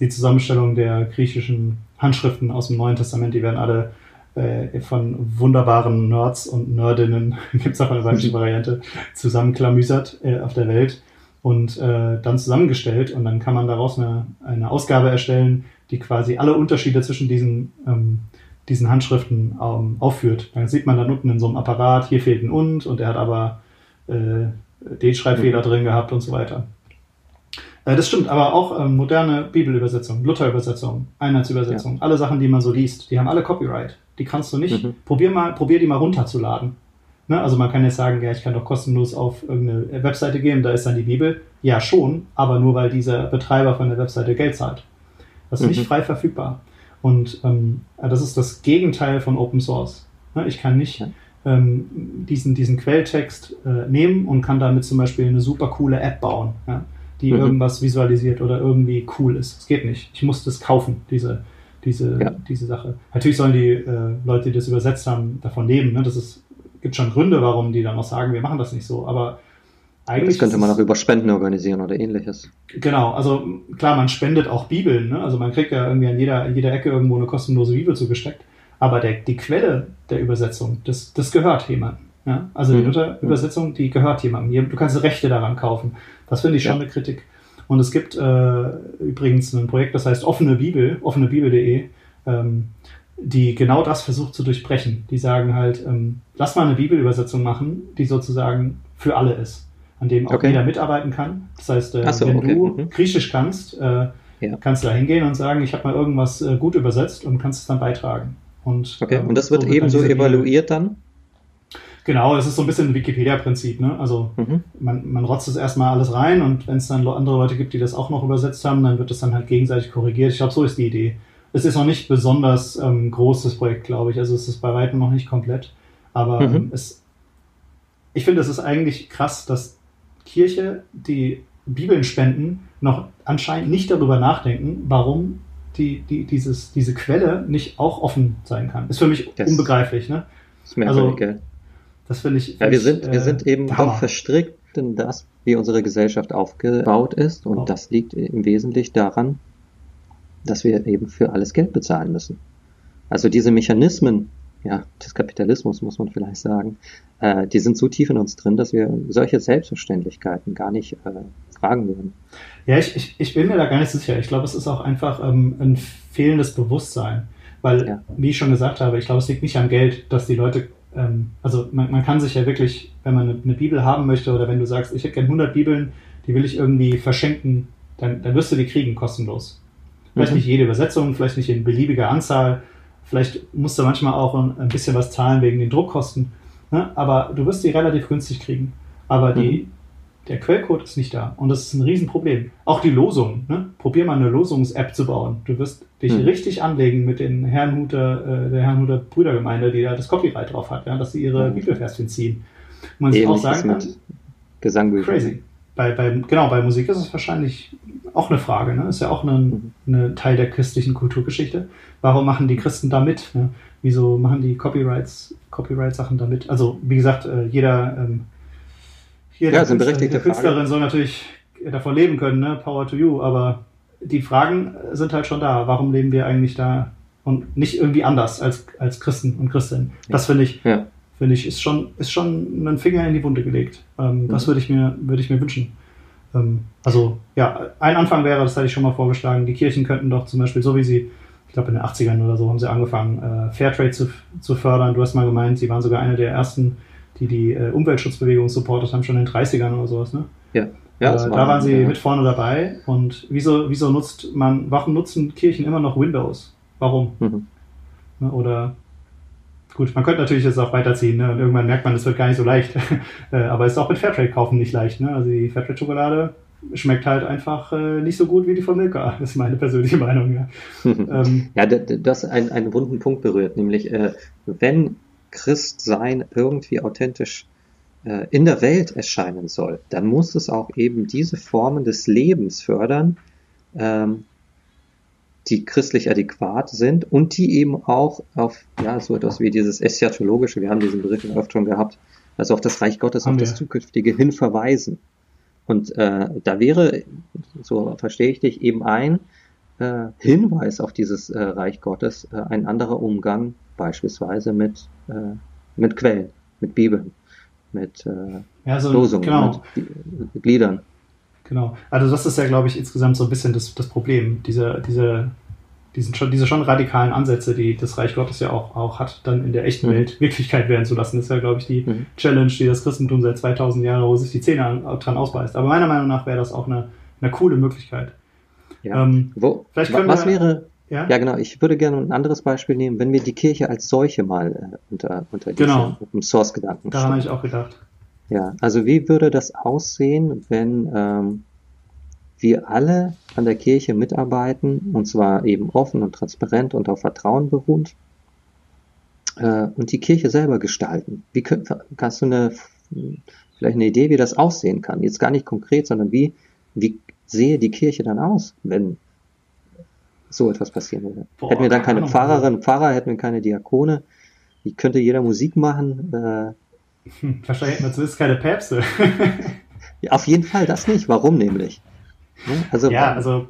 die Zusammenstellung der griechischen Handschriften aus dem Neuen Testament, die werden alle äh, von wunderbaren Nerds und Nerdinnen, *laughs* gibt es auch eine weibliche *laughs* Variante, zusammenklamüsert äh, auf der Welt und äh, dann zusammengestellt und dann kann man daraus eine, eine Ausgabe erstellen, die quasi alle Unterschiede zwischen diesen, ähm, diesen Handschriften ähm, aufführt. Dann sieht man dann unten in so einem Apparat, hier fehlt ein und und er hat aber äh, den Schreibfehler mhm. drin gehabt und so weiter. Äh, das stimmt, aber auch ähm, moderne Bibelübersetzung, Lutherübersetzung, Einheitsübersetzung, ja. alle Sachen, die man so liest, die haben alle Copyright. Die kannst du nicht. Mhm. Probier mal, probier die mal runterzuladen. Ne? Also man kann jetzt sagen, ja, ich kann doch kostenlos auf irgendeine Webseite gehen, da ist dann die Bibel. Ja, schon, aber nur weil dieser Betreiber von der Webseite Geld zahlt. Das ist mhm. nicht frei verfügbar. Und ähm, das ist das Gegenteil von Open Source. Ne? Ich kann nicht ähm, diesen, diesen Quelltext äh, nehmen und kann damit zum Beispiel eine super coole App bauen. Ja? die mhm. irgendwas visualisiert oder irgendwie cool ist. Es geht nicht. Ich muss das kaufen, diese, diese, ja. diese Sache. Natürlich sollen die äh, Leute, die das übersetzt haben, davon leben. Ne? Das ist, gibt schon Gründe, warum die dann auch sagen, wir machen das nicht so. Aber eigentlich. Das könnte man auch über Spenden organisieren oder ähnliches. Genau, also klar, man spendet auch Bibeln. Ne? Also man kriegt ja irgendwie an jeder, an jeder Ecke irgendwo eine kostenlose Bibel zugesteckt. Aber der, die Quelle der Übersetzung, das, das gehört jemandem. Ja? Also die mhm. Luther-Übersetzung, die gehört jemandem. Du kannst Rechte daran kaufen. Das finde ich schon ja. eine Kritik. Und es gibt äh, übrigens ein Projekt, das heißt offene Bibel, offenebibel.de, ähm, die genau das versucht zu durchbrechen. Die sagen halt, ähm, lass mal eine Bibelübersetzung machen, die sozusagen für alle ist, an dem auch okay. jeder mitarbeiten kann. Das heißt, äh, so, wenn okay. du mhm. Griechisch kannst, äh, ja. kannst du da hingehen und sagen, ich habe mal irgendwas äh, gut übersetzt und kannst es dann beitragen. Und, okay, ähm, und das wird so ebenso evaluiert dann? Genau, es ist so ein bisschen ein Wikipedia-Prinzip. Ne? Also mhm. man, man rotzt es erstmal alles rein und wenn es dann andere Leute gibt, die das auch noch übersetzt haben, dann wird das dann halt gegenseitig korrigiert. Ich glaube, so ist die Idee. Es ist noch nicht besonders ähm, großes Projekt, glaube ich. Also es ist bei weitem noch nicht komplett. Aber mhm. ähm, es, ich finde, es ist eigentlich krass, dass Kirche, die Bibeln spenden, noch anscheinend nicht darüber nachdenken, warum die, die, dieses, diese Quelle nicht auch offen sein kann. Ist für mich das unbegreiflich. Ne? Ist also, das finde ich. Find ja, wir sind, ich, wir sind äh, eben doch verstrickt in das, wie unsere Gesellschaft aufgebaut ist. Und oh. das liegt im Wesentlichen daran, dass wir eben für alles Geld bezahlen müssen. Also diese Mechanismen, ja, des Kapitalismus muss man vielleicht sagen, äh, die sind so tief in uns drin, dass wir solche Selbstverständlichkeiten gar nicht äh, fragen würden. Ja, ich, ich, ich bin mir da gar nicht sicher. Ich glaube, es ist auch einfach ähm, ein fehlendes Bewusstsein. Weil, ja. wie ich schon gesagt habe, ich glaube, es liegt nicht am Geld, dass die Leute ähm, also man, man, kann sich ja wirklich, wenn man eine, eine, Bibel haben möchte oder wenn du sagst, ich hätte gerne 100 Bibeln, die will ich irgendwie verschenken, dann, dann wirst du die kriegen kostenlos. Vielleicht mhm. nicht jede Übersetzung, vielleicht nicht in beliebiger Anzahl, vielleicht musst du manchmal auch ein, bisschen was zahlen wegen den Druckkosten, ne? aber du wirst die relativ günstig kriegen. Aber die, mhm der Quellcode ist nicht da. Und das ist ein Riesenproblem. Auch die Losung. Ne? Probier mal eine Losungs-App zu bauen. Du wirst dich hm. richtig anlegen mit den Herrnhuter, äh, der Herrnhuter Brüdergemeinde, die da das Copyright drauf hat, ja? dass sie ihre hm. Bibelverschen ziehen. Und man sich auch sagen kann, Gesangbüchern. Crazy. Bei, bei, genau, bei Musik ist es wahrscheinlich auch eine Frage. Ne? Ist ja auch ein mhm. Teil der christlichen Kulturgeschichte. Warum machen die Christen da mit? Ne? Wieso machen die Copyrights, Copyright-Sachen damit? Also, wie gesagt, äh, jeder ähm, hier, ja, berechtigte die Künstlerin Frage. soll natürlich davon leben können, ne? Power to you, aber die Fragen sind halt schon da. Warum leben wir eigentlich da und nicht irgendwie anders als, als Christen und Christinnen? Das finde ich, ja. finde ich, ist schon, ist schon ein Finger in die Wunde gelegt. Ähm, mhm. Das würde ich mir, würde ich mir wünschen. Ähm, also, ja, ein Anfang wäre, das hatte ich schon mal vorgeschlagen, die Kirchen könnten doch zum Beispiel, so wie sie, ich glaube in den 80ern oder so, haben sie angefangen, äh, Fairtrade zu, zu fördern. Du hast mal gemeint, sie waren sogar eine der ersten die die äh, Umweltschutzbewegung supportet haben, schon in den 30ern oder sowas, ne? Ja. ja äh, da waren sie ja. mit vorne dabei. Und wieso, wieso nutzt man, warum nutzen Kirchen immer noch Windows? Warum? Mhm. Ne, oder gut, man könnte natürlich jetzt auch weiterziehen, ne? Und irgendwann merkt man, es wird gar nicht so leicht. *laughs* Äh, aber es ist auch mit Fairtrade kaufen nicht leicht, ne? Also die Fairtrade-Schokolade schmeckt halt einfach äh, nicht so gut wie die von Milka. *laughs* Das ist meine persönliche Meinung. Ja, *laughs* ähm, ja das ein, einen wunden Punkt berührt, nämlich äh, wenn Christsein irgendwie authentisch äh, in der Welt erscheinen soll, dann muss es auch eben diese Formen des Lebens fördern, ähm, die christlich adäquat sind und die eben auch auf ja so etwas wie dieses eschatologische, wir haben diesen Begriff öfter schon gehabt, also auf das Reich Gottes, haben auf wir. das Zukünftige hin verweisen. Und äh, da wäre, so verstehe ich dich, eben ein äh, Hinweis auf dieses äh, Reich Gottes, äh, ein anderer Umgang beispielsweise mit, äh, mit Quellen, mit Bibeln, mit äh, ja, so, Losungen, genau. mit Gliedern. Genau. Also das ist ja, glaube ich, insgesamt so ein bisschen das, das Problem, diese, diese, diesen schon, diese schon radikalen Ansätze, die das Reich Gottes ja auch, auch hat, dann in der echten mhm. Welt Wirklichkeit werden zu lassen. Das ist ja, glaube ich, die mhm. Challenge, die das Christentum seit 2000 Jahren, wo sich die Zähne dran ausbeißt. Aber meiner Meinung nach wäre das auch eine, eine coole Möglichkeit. Ja. Ähm, Wo, vielleicht was wir, wäre, ja? ja? genau, ich würde gerne ein anderes Beispiel nehmen, wenn wir die Kirche als solche mal äh, unter, unter genau. Open Source Gedanken Daran habe ich auch gedacht. Ja, also wie würde das aussehen, wenn ähm, wir alle an der Kirche mitarbeiten, und zwar eben offen und transparent und auf Vertrauen beruht, äh, und die Kirche selber gestalten? Wie könnt, kannst du eine, vielleicht eine Idee, wie das aussehen kann? Jetzt gar nicht konkret, sondern wie wie sehe die Kirche dann aus, wenn so etwas passieren würde? Boah, hätten wir dann keine Pfarrerin, Pfarrer, hätten wir keine Diakone, wie könnte jeder Musik machen? Äh, *laughs* wahrscheinlich hätten wir zumindest keine Päpste. *laughs* ja, auf jeden Fall das nicht. Warum nämlich? Ne? Also, ja, also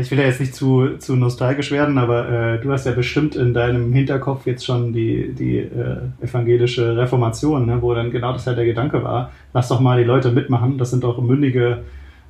ich will ja jetzt nicht zu, zu nostalgisch werden, aber äh, du hast ja bestimmt in deinem Hinterkopf jetzt schon die, die äh, evangelische Reformation, ne, wo dann genau das ja der Gedanke war. Lass doch mal die Leute mitmachen, das sind doch mündige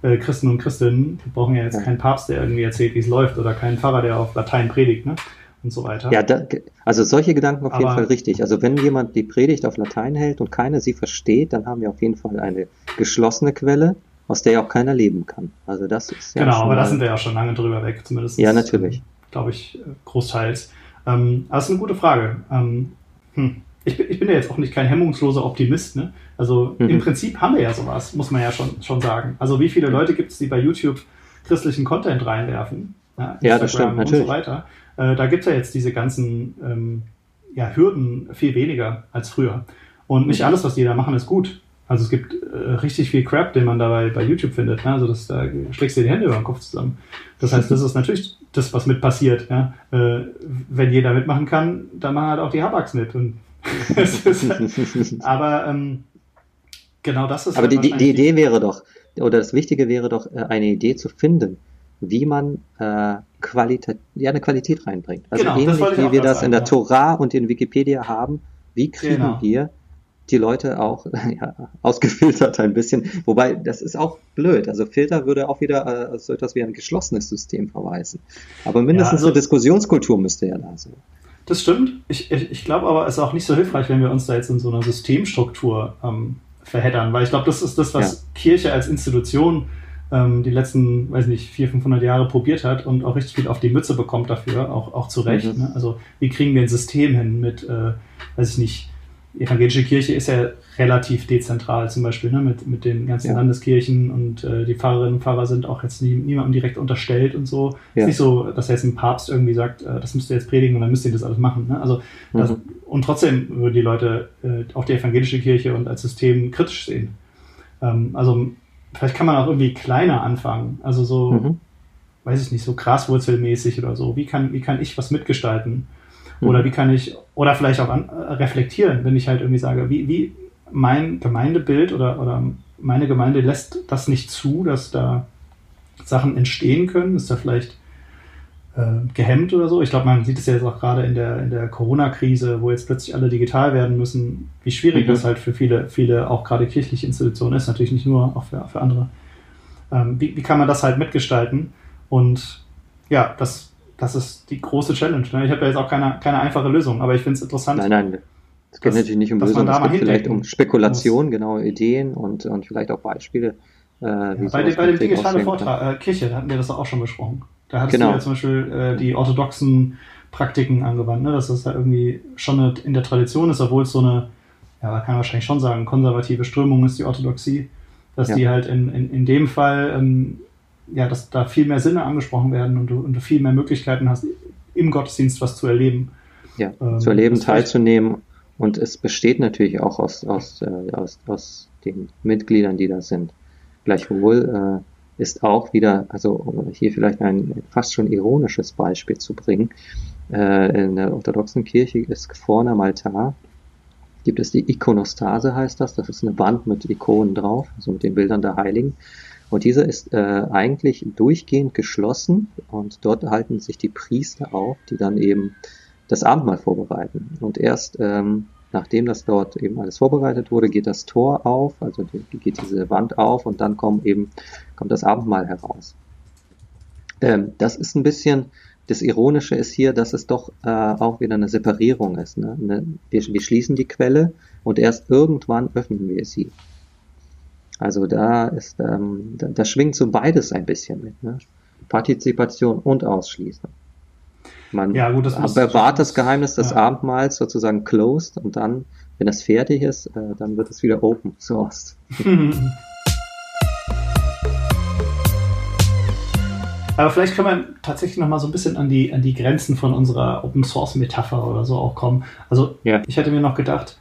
äh, Christen und Christinnen. Wir brauchen ja jetzt ja. keinen Papst, der irgendwie erzählt, wie es läuft, oder keinen Pfarrer, der auf Latein predigt. Ne? und so weiter. Ja, da, also solche Gedanken auf Aber, jeden Fall richtig. Also wenn jemand die Predigt auf Latein hält und keiner sie versteht, dann haben wir auf jeden Fall eine geschlossene Quelle, aus der ja auch keiner leben kann. Also das ist ja Genau, aber da sind wir ja schon lange drüber weg, zumindest. Ja, natürlich. Glaube ich, großteils. Ähm, aber das ist eine gute Frage. Ähm, hm. ich, bin, ich bin ja jetzt auch nicht kein hemmungsloser Optimist. Ne? Also mhm. im Prinzip haben wir ja sowas, muss man ja schon, schon sagen. Also wie viele Leute gibt es, die bei YouTube christlichen Content reinwerfen? Ja, ja das stimmt, natürlich. Und so weiter. Äh, da gibt es ja jetzt diese ganzen ähm, ja, Hürden viel weniger als früher. Und nicht mhm. alles, was die da machen, ist gut. Also es gibt äh, richtig viel Crap, den man dabei bei YouTube findet. Ne? Also das, da schlägst du dir die Hände über den Kopf zusammen. Das heißt, das ist natürlich das, was mit passiert. Ja? Äh, wenn jeder mitmachen kann, dann machen halt auch die Habaks mit. Und *laughs* halt, aber ähm, genau das ist. Aber halt die, die Idee wäre doch, oder das Wichtige wäre doch, äh, eine Idee zu finden, wie man äh, Qualität, ja, eine Qualität reinbringt. Also genau, ähnlich wie wir das sagen, in der ja. Torah und in Wikipedia haben, wie kriegen genau. wir die Leute auch *laughs* ja, ausgefiltert ein bisschen. Wobei, das ist auch blöd. Also Filter würde auch wieder äh, so etwas wie ein geschlossenes System verweisen. Aber mindestens ja, also, eine Diskussionskultur müsste ja da sein. Das stimmt. Ich, ich, ich glaube aber, es ist auch nicht so hilfreich, wenn wir uns da jetzt in so einer Systemstruktur ähm, verheddern, weil ich glaube, das ist das, was ja. Kirche als Institution ähm, die letzten, weiß nicht, 400, 500 Jahre probiert hat und auch richtig viel auf die Mütze bekommt dafür, auch, auch zu Recht. Mhm. Ne? Also wie kriegen wir ein System hin mit, äh, weiß ich nicht, evangelische Kirche ist ja relativ dezentral zum Beispiel, ne, mit, mit den ganzen ja. Landeskirchen und äh, die Pfarrerinnen und Pfarrer sind auch jetzt nie, niemandem direkt unterstellt und so. Ja. ist nicht so, dass jetzt ein Papst irgendwie sagt, äh, das müsst ihr jetzt predigen und dann müsst ihr das alles machen. Ne? Also, das, mhm. Und trotzdem würden die Leute äh, auch die evangelische Kirche und als System kritisch sehen. Ähm, also vielleicht kann man auch irgendwie kleiner anfangen. Also so, mhm. weiß ich nicht, so graswurzelmäßig oder so. Wie kann, wie kann ich was mitgestalten? Mhm. Oder wie kann ich, oder vielleicht auch an, äh, reflektieren, wenn ich halt irgendwie sage, wie, wie mein Gemeindebild oder, oder meine Gemeinde lässt das nicht zu, dass da Sachen entstehen können. Ist da vielleicht äh, gehemmt oder so. Ich glaube, man sieht es ja jetzt auch gerade in der, in der Corona-Krise, wo jetzt plötzlich alle digital werden müssen, wie schwierig mhm. das halt für viele, viele auch gerade kirchliche Institutionen ist, natürlich nicht nur, auch für, für andere. Ähm, wie, wie kann man das halt mitgestalten? Und ja, das, das ist die große Challenge. Ne? Ich habe ja jetzt auch keine, keine einfache Lösung, aber ich finde es interessant. Nein, nein, es geht dass, natürlich nicht um Lösungen, es geht vielleicht um Spekulation, genaue Ideen und, und vielleicht auch Beispiele. Äh, ja, bei, dem, bei dem digitalen Vortrag, äh, Kirche, da hatten wir das auch schon besprochen. Da hattest genau. du ja zum Beispiel äh, die orthodoxen Praktiken angewandt, ne? dass das da irgendwie schon eine, in der Tradition ist, obwohl es so eine, ja, man kann wahrscheinlich schon sagen, konservative Strömung ist die Orthodoxie, dass ja. die halt in, in, in dem Fall, ähm, ja, dass da viel mehr Sinne angesprochen werden und du, und du viel mehr Möglichkeiten hast, im Gottesdienst was zu erleben. Ja, ähm, zu erleben, teilzunehmen. Und es besteht natürlich auch aus, aus, äh, aus, aus den Mitgliedern, die da sind. Gleichwohl äh, ist auch wieder, also hier vielleicht ein fast schon ironisches Beispiel zu bringen. Äh, in der orthodoxen Kirche ist vorne am Altar gibt es die Ikonostase, heißt das. Das ist eine Wand mit Ikonen drauf, also mit den Bildern der Heiligen. Und diese ist äh, eigentlich durchgehend geschlossen und dort halten sich die Priester auf, die dann eben das Abendmahl vorbereiten. Und erst ähm, nachdem das dort eben alles vorbereitet wurde, geht das Tor auf, also geht diese Wand auf und dann kommt eben, kommt das Abendmahl heraus. Ähm, das ist ein bisschen, das Ironische ist hier, dass es doch äh, auch wieder eine Separierung ist. Ne? Ne, wir, wir, schließen die Quelle und erst irgendwann öffnen wir sie. Also da ist, ähm, da, da schwingt so beides ein bisschen mit. Ne? Partizipation und Ausschließen. Man ja, gut, das bewahrt das Geheimnis des ja. Abendmahls sozusagen closed und dann, wenn das fertig ist, äh, dann wird es wieder open *laughs* sourced. *laughs* Aber vielleicht können wir tatsächlich noch mal so ein bisschen an die, an die Grenzen von unserer Open Source Metapher oder so auch kommen. Also ja. ich hätte mir noch gedacht,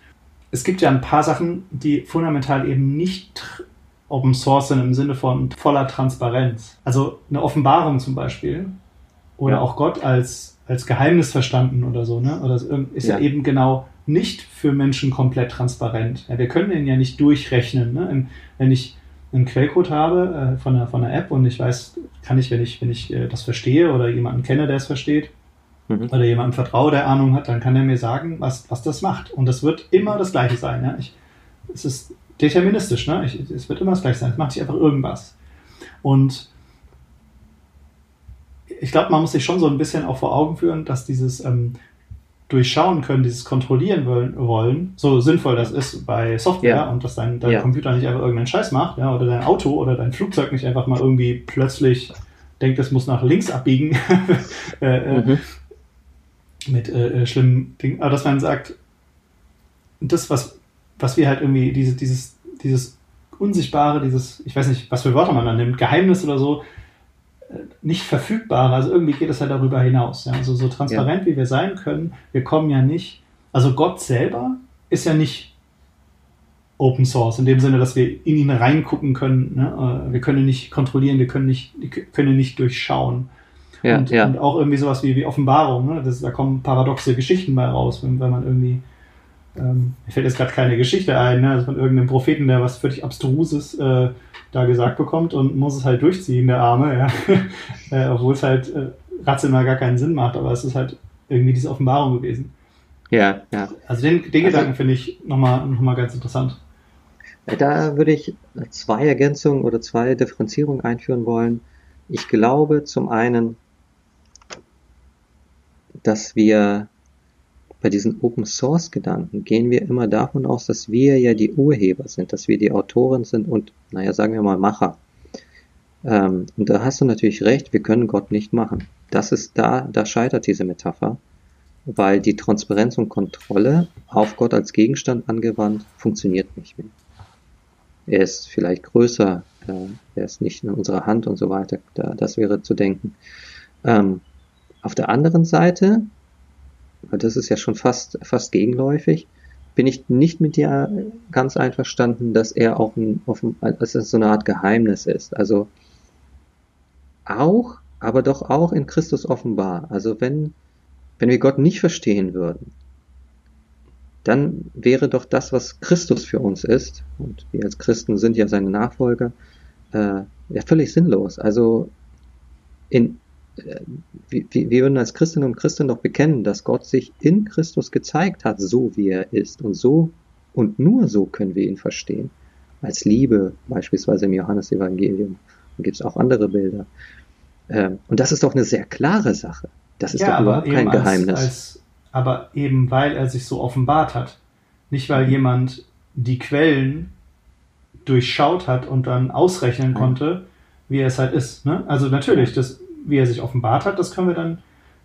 es gibt ja ein paar Sachen, die fundamental eben nicht Open Source sind im Sinne von voller Transparenz. Also eine Offenbarung zum Beispiel oder Ja. auch Gott als, als Geheimnis verstanden oder so, ne? Oder es ist ja. Ja. eben genau nicht für Menschen komplett transparent. Ja, wir können den ja nicht durchrechnen. Ne? Im- Wenn ich einen Quellcode habe äh, von, einer, von einer App und ich weiß, kann ich, wenn ich, wenn ich äh, das verstehe oder jemanden kenne, der es versteht, Mhm. oder jemandem vertraue, der Ahnung hat, dann kann er mir sagen, was, was das macht. Und das wird immer das Gleiche sein. Ja? Ich, es ist deterministisch, ne? Ich, es wird immer das Gleiche sein. Es macht sich einfach irgendwas. Und ich glaube, man muss sich schon so ein bisschen auch vor Augen führen, dass dieses ähm, Durchschauen können, dieses Kontrollieren wollen, wollen, so sinnvoll das ist bei Software Ja. und dass dein, dein Ja. Computer nicht einfach irgendeinen Scheiß macht, ja, oder dein Auto oder dein Flugzeug nicht einfach mal irgendwie plötzlich denkt, es muss nach links abbiegen. *laughs* äh, äh, Mhm. mit äh, äh, schlimmen Dingen. Aber dass man sagt, das, was, was wir halt irgendwie, diese, dieses, dieses Unsichtbare, dieses, ich weiß nicht, was für Wörter man da nimmt, Geheimnis oder so, äh, nicht verfügbare, also irgendwie geht es halt darüber hinaus. Ja? Also so transparent wie wir sein können, wir kommen ja nicht, also Gott selber ist ja nicht Open Source, in dem Sinne, dass wir in ihn reingucken können. Ne? Äh, Wir können nicht kontrollieren, wir können nicht, können ihn nicht durchschauen Ja, und, ja. und auch irgendwie sowas wie, wie Offenbarung. Ne? Das, da kommen paradoxe Geschichten bei raus, wenn, wenn man irgendwie. Ähm, mir fällt jetzt gerade keine Geschichte ein, ne? also von irgendeinem Propheten, der was völlig Abstruses äh, da gesagt bekommt und muss es halt durchziehen, der Arme, ja? *laughs* äh, obwohl es halt äh, rational gar keinen Sinn macht, aber es ist halt irgendwie diese Offenbarung gewesen. ja, ja. Also den, den Also- Gedanken finde ich nochmal noch mal ganz interessant. Da würde ich zwei Ergänzungen oder zwei Differenzierungen einführen wollen. Ich glaube zum einen, dass wir bei diesen Open Source Gedanken gehen wir immer davon aus, dass wir ja die Urheber sind, dass wir die Autoren sind und, naja, sagen wir mal Macher. Ähm, und da hast du natürlich recht, wir können Gott nicht machen. Das ist da, da scheitert diese Metapher, weil die Transparenz und Kontrolle auf Gott als Gegenstand angewandt funktioniert nicht mehr er ist vielleicht größer, äh, er ist nicht in unserer Hand und so weiter. Da, das wäre zu denken. Ähm, auf der anderen Seite, das ist ja schon fast, fast gegenläufig, bin ich nicht mit dir ganz einverstanden, dass er auch ein, offen, dass es so eine Art Geheimnis ist. Also auch, aber doch auch in Christus offenbar. Also wenn, wenn wir Gott nicht verstehen würden, dann wäre doch das, was Christus für uns ist, und wir als Christen sind ja seine Nachfolger, äh, ja völlig sinnlos. Also in, wir, wir würden als Christinnen und Christen doch bekennen, dass Gott sich in Christus gezeigt hat, so wie er ist. Und so und nur so können wir ihn verstehen. Als Liebe, beispielsweise im Johannesevangelium. Da gibt es auch andere Bilder. Ähm, und das ist doch eine sehr klare Sache. Das ist doch überhaupt kein als, Geheimnis. Als, aber eben weil er sich so offenbart hat. Nicht weil jemand die Quellen durchschaut hat und dann ausrechnen konnte, wie er es halt ist. Ne? Also natürlich, das, wie er sich offenbart hat, das können wir dann,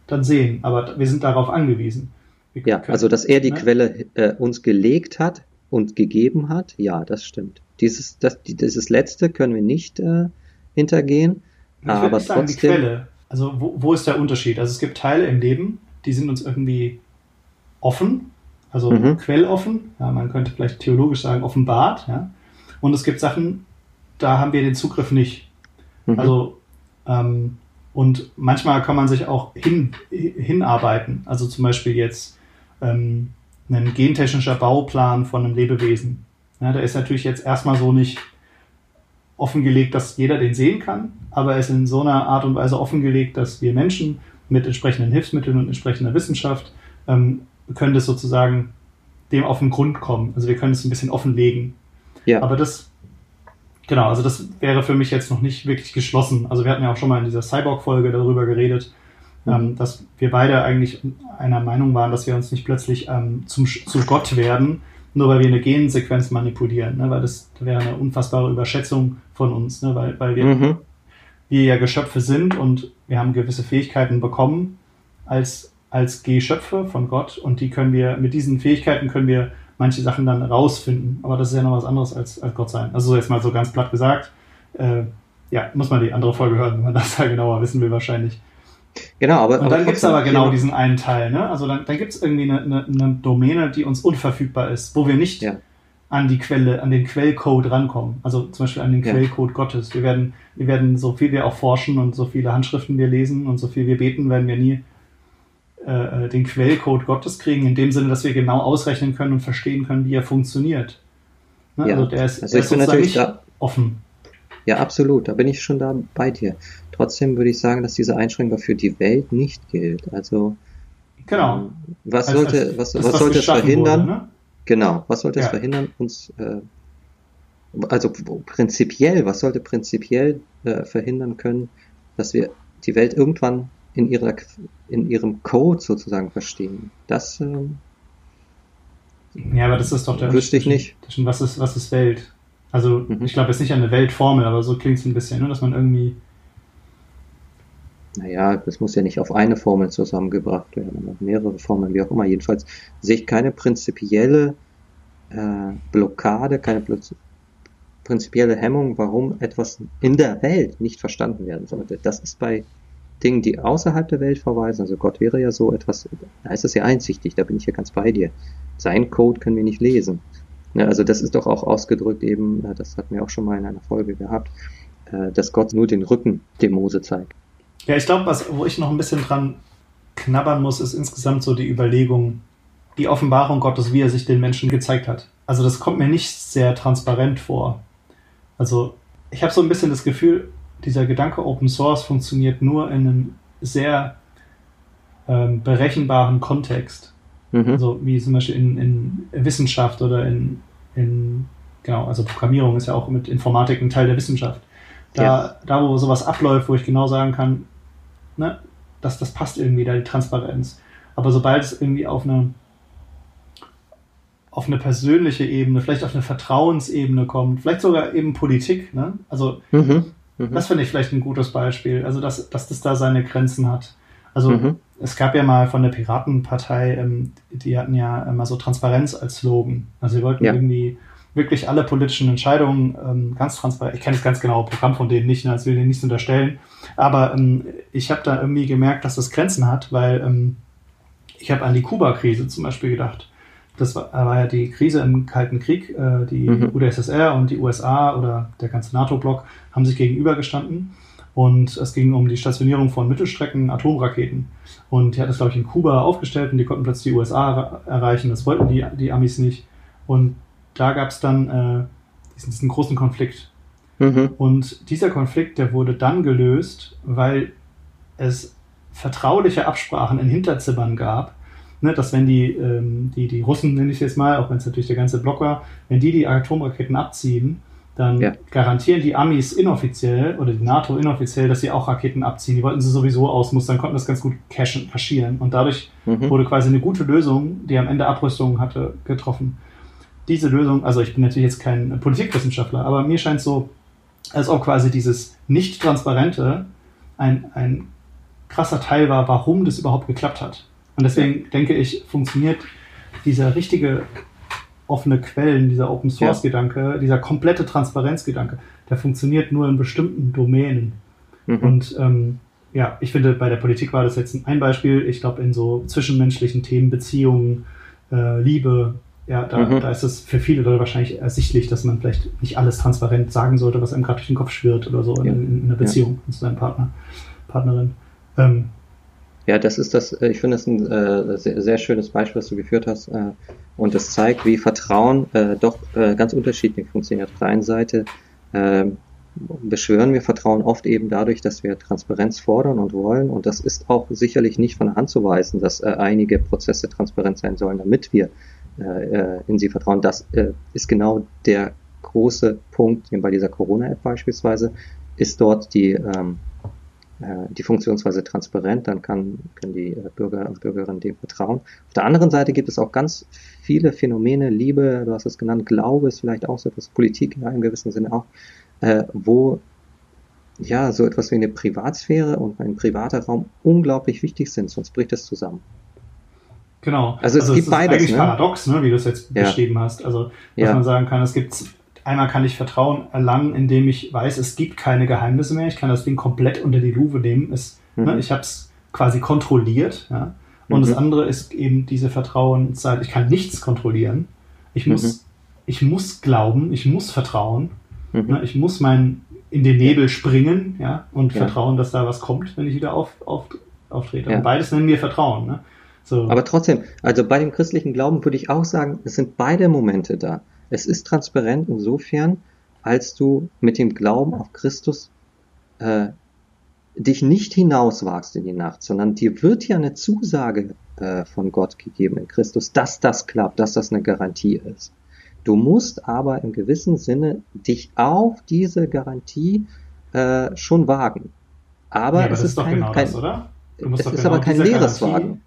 dann sehen. Aber wir sind darauf angewiesen. Wir Ja, können- also dass er die ne? Quelle äh, uns gelegt hat und gegeben hat, ja, das stimmt. Dieses, das, die- dieses letzte können wir nicht äh, hintergehen, Ich aber nicht sagen, trotzdem. die Quelle. Also wo, wo ist der Unterschied? Also es gibt Teile im Leben, die sind uns irgendwie offen, also Mhm. quelloffen, ja, man könnte vielleicht theologisch sagen offenbart, ja. Und es gibt Sachen, da haben wir den Zugriff nicht. Mhm. Also ähm, und manchmal kann man sich auch hin, hinarbeiten. Also zum Beispiel jetzt ähm, ein gentechnischer Bauplan von einem Lebewesen. Ja, der ist natürlich jetzt erstmal so nicht offengelegt, dass jeder den sehen kann, aber er ist in so einer Art und Weise offengelegt, dass wir Menschen mit entsprechenden Hilfsmitteln und entsprechender Wissenschaft ähm, können das sozusagen dem auf den Grund kommen. Also wir können es ein bisschen offenlegen. ja, Aber das, genau, also das wäre für mich jetzt noch nicht wirklich geschlossen. Also wir hatten ja auch schon mal in dieser Cyborg-Folge darüber geredet, Mhm. ähm, dass wir beide eigentlich einer Meinung waren, dass wir uns nicht plötzlich ähm, zum, zu Gott werden, nur weil wir eine Gensequenz manipulieren, ne? weil das wäre eine unfassbare Überschätzung von uns, ne? weil, weil wir, mhm. wir ja Geschöpfe sind und wir haben gewisse Fähigkeiten bekommen als, als Geschöpfe von Gott und die können wir, mit diesen Fähigkeiten können wir manche Sachen dann rausfinden. Aber das ist ja noch was anderes als, als Gott sein. Also so jetzt mal so ganz platt gesagt. Äh, ja, muss man die andere Folge hören, wenn man das da genauer wissen will wahrscheinlich. genau, aber. Und dann gibt es aber genau diesen einen Teil. Ne? Also dann, dann gibt es irgendwie eine, eine, eine Domäne, die uns unverfügbar ist, wo wir nicht Ja. an die Quelle, an den Quellcode rankommen. Also zum Beispiel an den Ja. Quellcode Gottes. Wir werden, wir werden, so viel wir auch forschen und so viele Handschriften wir lesen und so viel wir beten, werden wir nie äh, den Quellcode Gottes kriegen, in dem Sinne, dass wir genau ausrechnen können und verstehen können, wie er funktioniert. Ne? Ja. Also der ist, Also der ich ist bin natürlich da, offen. ja absolut, da bin ich schon da bei dir. Trotzdem würde ich sagen, dass diese Einschränkung für die Welt nicht gilt. Also Genau. ähm, was Als- sollte, als was, das, was sollte es verhindern? Wurde, ne? Genau, was sollte es Ja. verhindern, uns, äh, also prinzipiell, was sollte prinzipiell äh, verhindern können, dass wir die Welt irgendwann in ihrer, in ihrem Code sozusagen verstehen? Das, ähm, Ja, aber das ist doch der Wüsste ich nicht. Was ist, was ist Welt? Also, Mhm. ich glaube jetzt nicht an eine Weltformel, aber so klingt es ein bisschen, ne? dass man irgendwie. naja, das muss ja nicht auf eine Formel zusammengebracht werden, auf mehrere Formeln, wie auch immer. Jedenfalls sehe ich keine prinzipielle äh, Blockade, keine prinzipielle Hemmung, warum etwas in der Welt nicht verstanden werden sollte. Das ist bei Dingen, die außerhalb der Welt verweisen, also Gott wäre ja so etwas, da ist es ja einsichtig, da bin ich ja ganz bei dir. Sein Code können wir nicht lesen. Ja, also das ist doch auch ausgedrückt eben, äh, das hatten wir auch schon mal in einer Folge gehabt, äh, dass Gott nur den Rücken dem Mose zeigt. Ja, ich glaube, was, wo ich noch ein bisschen dran knabbern muss, ist insgesamt so die Überlegung, die Offenbarung Gottes, wie er sich den Menschen gezeigt hat. Also das kommt mir nicht sehr transparent vor. Also ich habe so ein bisschen das Gefühl, dieser Gedanke Open Source funktioniert nur in einem sehr ähm, berechenbaren Kontext. Mhm. Also wie zum Beispiel in, in Wissenschaft oder in, in, genau, also Programmierung ist ja auch mit Informatik ein Teil der Wissenschaft. Da, Ja. da wo sowas abläuft, wo ich genau sagen kann, ne, dass das passt irgendwie, da die Transparenz. Aber sobald es irgendwie auf eine auf eine persönliche Ebene, vielleicht auf eine Vertrauensebene kommt, vielleicht sogar eben Politik, ne? Also Mhm. Mhm. das finde ich vielleicht ein gutes Beispiel, also dass, dass das da seine Grenzen hat. Also Mhm. es gab ja mal von der Piratenpartei, ähm, die hatten ja immer so Transparenz als Slogan. Also sie wollten Ja. irgendwie wirklich alle politischen Entscheidungen ähm, ganz transparent. Ich kenne das ganz genaue Programm von denen nicht, ne, das will ich denen nichts unterstellen. Aber ähm, ich habe da irgendwie gemerkt, dass das Grenzen hat, weil ähm, ich habe an die Kuba-Krise zum Beispiel gedacht. Das war, war ja die Krise im Kalten Krieg. Äh, die Mhm. UdSSR und die USA oder der ganze NATO-Block haben sich gegenübergestanden. Und es ging um die Stationierung von Mittelstrecken-Atomraketen. Und die hat das, glaube ich, in Kuba aufgestellt und die konnten plötzlich die USA er- erreichen. Das wollten die, die Amis nicht. Und da gab es dann äh, diesen, diesen großen Konflikt. Mhm. Und dieser Konflikt, der wurde dann gelöst, weil es vertrauliche Absprachen in Hinterzimmern gab, ne, dass wenn die, ähm, die, die Russen, nenne ich es jetzt mal, auch wenn es natürlich der ganze Block war, wenn die die Atomraketen abziehen, dann Ja. garantieren die Amis inoffiziell oder die NATO inoffiziell, dass sie auch Raketen abziehen. Die wollten sie sowieso ausmustern, konnten das ganz gut cashen, kaschieren. Und dadurch Mhm. wurde quasi eine gute Lösung, die am Ende Abrüstung hatte, getroffen. Diese Lösung, also ich bin natürlich jetzt kein Politikwissenschaftler, aber mir scheint so, als ob quasi dieses Nicht-Transparente ein, ein krasser Teil war, warum das überhaupt geklappt hat. Und deswegen denke ich, funktioniert dieser richtige offene Quellen, dieser Open Source Gedanke, dieser komplette Transparenzgedanke, der funktioniert nur in bestimmten Domänen. Mhm. Und ähm, ja, ich finde, bei der Politik war das jetzt ein Beispiel. Ich glaube, in so zwischenmenschlichen Themen, Beziehungen, äh, Liebe, ja, da, Mhm. da ist es für viele Leute wahrscheinlich ersichtlich, dass man vielleicht nicht alles transparent sagen sollte, was einem gerade durch den Kopf schwirrt oder so Ja. in, in einer Beziehung zu seinem Partner, Partnerin. Ähm, Ja, das ist das, äh, ich finde das ein äh, sehr, sehr schönes Beispiel, was du geführt hast. Äh, und das zeigt, wie Vertrauen äh, doch äh, ganz unterschiedlich funktioniert. Auf der einen Seite äh, beschwören wir Vertrauen oft eben dadurch, dass wir Transparenz fordern und wollen. Und das ist auch sicherlich nicht von der Hand zu weisen, dass einige Prozesse transparent sein sollen, damit wir in sie vertrauen. Das ist genau der große Punkt, eben bei dieser Corona-App beispielsweise, ist dort die ähm, äh, die Funktionsweise transparent, dann kann, können die äh, Bürger und Bürgerinnen dem vertrauen. Auf der anderen Seite gibt es auch ganz viele Phänomene, Liebe, du hast es genannt, Glaube ist vielleicht auch so etwas, Politik in einem gewissen Sinne auch, äh, wo ja so etwas wie eine Privatsphäre und ein privater Raum unglaublich wichtig sind, sonst bricht es zusammen. Genau. Also es gibt ist beides, eigentlich ne? paradox, ne, wie du es jetzt Ja. beschrieben hast. Also, dass Ja. man sagen kann, es gibt einmal kann ich Vertrauen erlangen, indem ich weiß, es gibt keine Geheimnisse mehr. Ich kann das Ding komplett unter die Lupe nehmen. Es, Mhm. ne, ich habe es quasi kontrolliert. Ja? Und Mhm. das andere ist eben diese Vertrauenszeit. Ich kann nichts kontrollieren. Ich muss ich muss glauben, ich muss vertrauen, mhm. ne, ich muss mein in den Nebel springen, ja, und ja. vertrauen, dass da was kommt, wenn ich wieder auf, auf, auftrete. Ja. Und beides nennen wir Vertrauen. Ne? So. Aber trotzdem, also bei dem christlichen Glauben würde ich auch sagen, es sind beide Momente da. Es ist transparent insofern, als du mit dem Glauben auf Christus äh, dich nicht hinauswagst in die Nacht, sondern dir wird ja eine Zusage äh, von Gott gegeben in Christus, dass das klappt, dass das eine Garantie ist. Du musst aber im gewissen Sinne dich auf diese Garantie äh, schon wagen. Aber, ja, aber es ist, ist kein, genau kein das, es ist genau aber kein leeres Garantie Wagen.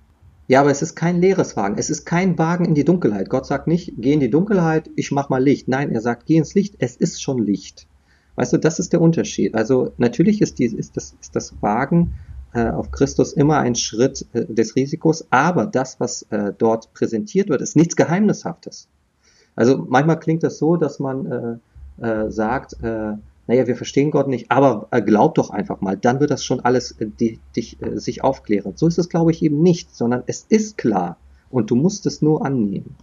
Ja, aber es ist kein leeres Wagen. Es ist kein Wagen in die Dunkelheit. Gott sagt nicht, geh in die Dunkelheit, ich mach mal Licht. Nein, er sagt, geh ins Licht. Es ist schon Licht. Weißt du, das ist der Unterschied. Also natürlich ist, die, ist, das, ist das Wagen äh, auf Christus immer ein Schritt äh, des Risikos, aber das, was äh, dort präsentiert wird, ist nichts Geheimnishaftes. Also manchmal klingt das so, dass man äh, äh, sagt, äh, naja, wir verstehen Gott nicht, aber äh, glaub doch einfach mal, dann wird das schon alles äh, die, dich, äh, sich aufklären. So ist es, glaube ich, eben nicht, sondern es ist klar und du musst es nur annehmen.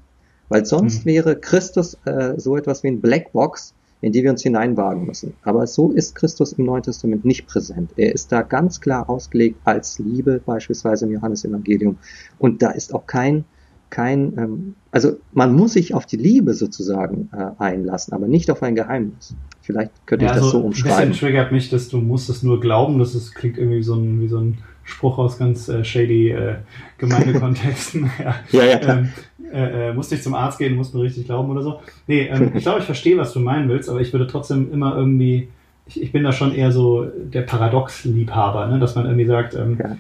Weil sonst mhm. wäre Christus äh, so etwas wie ein Blackbox, in die wir uns hineinwagen müssen. Aber so ist Christus im Neuen Testament nicht präsent. Er ist da ganz klar ausgelegt als Liebe, beispielsweise im Johannesevangelium. Und da ist auch kein kein, ähm, also man muss sich auf die Liebe sozusagen äh, einlassen, aber nicht auf ein Geheimnis. Vielleicht könnte ja, ich das also so umschreiben. Ein bisschen triggert mich, dass du musst es nur glauben. Das ist, klingt irgendwie wie so ein, wie so ein Spruch aus ganz äh, shady äh, Gemeindekontexten. *laughs* ja, ja, ja ähm, äh, äh, musst nicht zum Arzt gehen, musst nur richtig glauben oder so. Nee, ähm, ich glaube, ich verstehe, was du meinen willst, aber ich würde trotzdem immer irgendwie, ich, ich bin da schon eher so der Paradox-Liebhaber, ne? dass man irgendwie sagt, ähm, ja.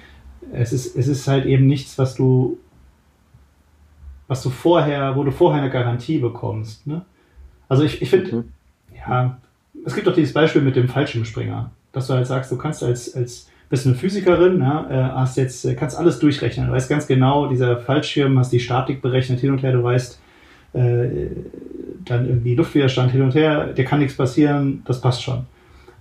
es, ist, es ist halt eben nichts, was du was du vorher, wo du vorher eine Garantie bekommst. Ne? Also ich, ich finde, mhm. ja, es gibt doch dieses Beispiel mit dem Fallschirmspringer, dass du halt sagst, du kannst als, als bist eine Physikerin, ja, äh, hast jetzt, äh, kannst alles durchrechnen, du weißt ganz genau, dieser Fallschirm, hast die Statik berechnet hin und her, du weißt, äh, dann irgendwie Luftwiderstand hin und her, dir kann nichts passieren, das passt schon.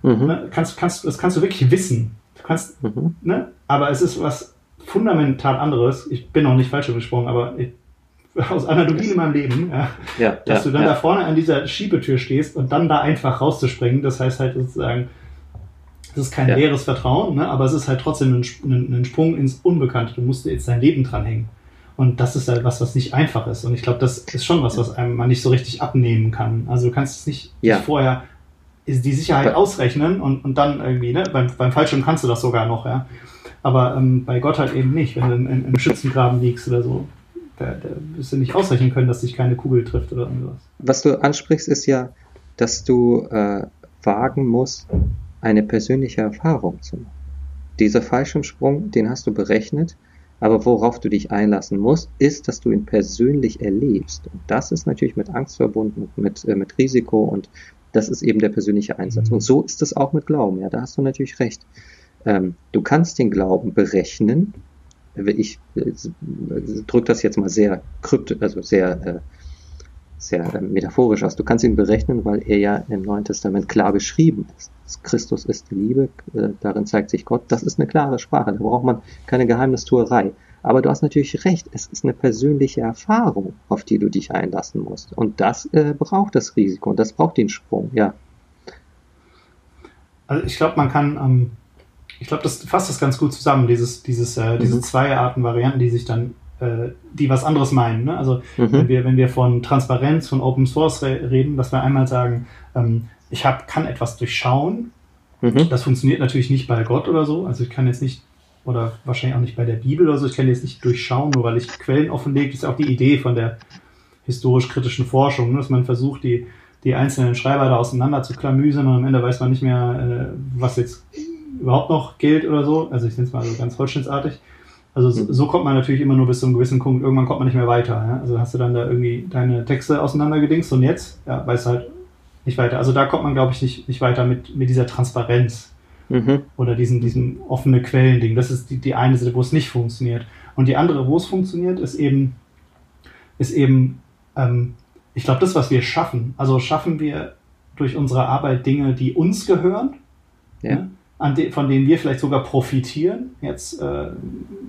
Mhm. Ne? Kannst, kannst, das kannst du wirklich wissen. Du kannst, mhm. ne? Aber es ist was fundamental anderes. Ich bin noch nicht falsch gesprungen, aber ich, *laughs* aus Analogien in meinem Leben, ja, ja, dass ja, du dann da vorne an dieser Schiebetür stehst und dann da einfach rauszuspringen. Das heißt halt sozusagen, es ist kein leeres Vertrauen, ne, aber es ist halt trotzdem ein, ein, ein, Sprung ins Unbekannte. Du musst jetzt dein Leben dranhängen. Und das ist halt was, was nicht einfach ist. Und ich glaube, das ist schon was, was einem man nicht so richtig abnehmen kann. Also du kannst es nicht vorher die Sicherheit ausrechnen und, und dann irgendwie, ne, beim, beim Fallschirm kannst du das sogar noch, ja. Aber ähm, bei Gott halt eben nicht, wenn du im, im Schützengraben liegst oder so. Da, da wirst du nicht ausrechnen können, dass dich keine Kugel trifft oder irgendwas. Was du ansprichst, ist ja, dass du äh, wagen musst, eine persönliche Erfahrung zu machen. Dieser Fallschirmsprung, den hast du berechnet, aber worauf du dich einlassen musst, ist, dass du ihn persönlich erlebst. Und das ist natürlich mit Angst verbunden, mit, äh, mit Risiko und das ist eben der persönliche Einsatz. Mhm. Und so ist es auch mit Glauben. Ja, da hast du natürlich recht. Ähm, du kannst den Glauben berechnen, ich äh, drücke das jetzt mal sehr kryptisch, also sehr, äh, sehr äh, metaphorisch aus. Du kannst ihn berechnen, weil er ja im Neuen Testament klar beschrieben ist. Christus ist die Liebe, darin zeigt sich Gott. Das ist eine klare Sprache, da braucht man keine Geheimnistuerei. Aber du hast natürlich recht, es ist eine persönliche Erfahrung, auf die du dich einlassen musst. Und das äh, braucht das Risiko und das braucht den Sprung, ja. Also ich glaube, man kann ähm, ich glaube, das fasst das ganz gut zusammen, dieses, dieses, äh, diese mhm. zwei Arten Varianten, die sich dann, äh, die was anderes meinen. Ne? Also mhm. wenn, wir, wenn wir von Transparenz, von Open Source re reden, dass wir einmal sagen, ähm, ich hab, kann etwas durchschauen. Mhm. Das funktioniert natürlich nicht bei Gott oder so. Also ich kann jetzt nicht, oder wahrscheinlich auch nicht bei der Bibel oder so, ich kann jetzt nicht durchschauen, nur weil ich Quellen offenlege. Das ist auch die Idee von der historisch-kritischen Forschung, ne? dass man versucht, die, die einzelnen Schreiber da auseinander zu klamüsern und am Ende weiß man nicht mehr, äh, was jetzt überhaupt noch gilt oder so. Also ich nenne es mal so ganz holzschnittsartig. Also so, mhm. so, kommt man natürlich immer nur bis zu einem gewissen Punkt. Irgendwann kommt man nicht mehr weiter. Ja? Also hast du dann da irgendwie deine Texte auseinandergedingst und jetzt, ja, weißt du halt nicht weiter. Also da kommt man, glaube ich, nicht, nicht weiter mit, mit dieser Transparenz mhm. oder diesem, diesem offene Quellen-Ding. Das ist die, die eine Seite, wo es nicht funktioniert. Und die andere, wo es funktioniert, ist eben, ist eben, ähm, ich glaube, das, was wir schaffen. Also schaffen wir durch unsere Arbeit Dinge, die uns gehören. Ja. Ne? De, von denen wir vielleicht sogar profitieren, jetzt äh,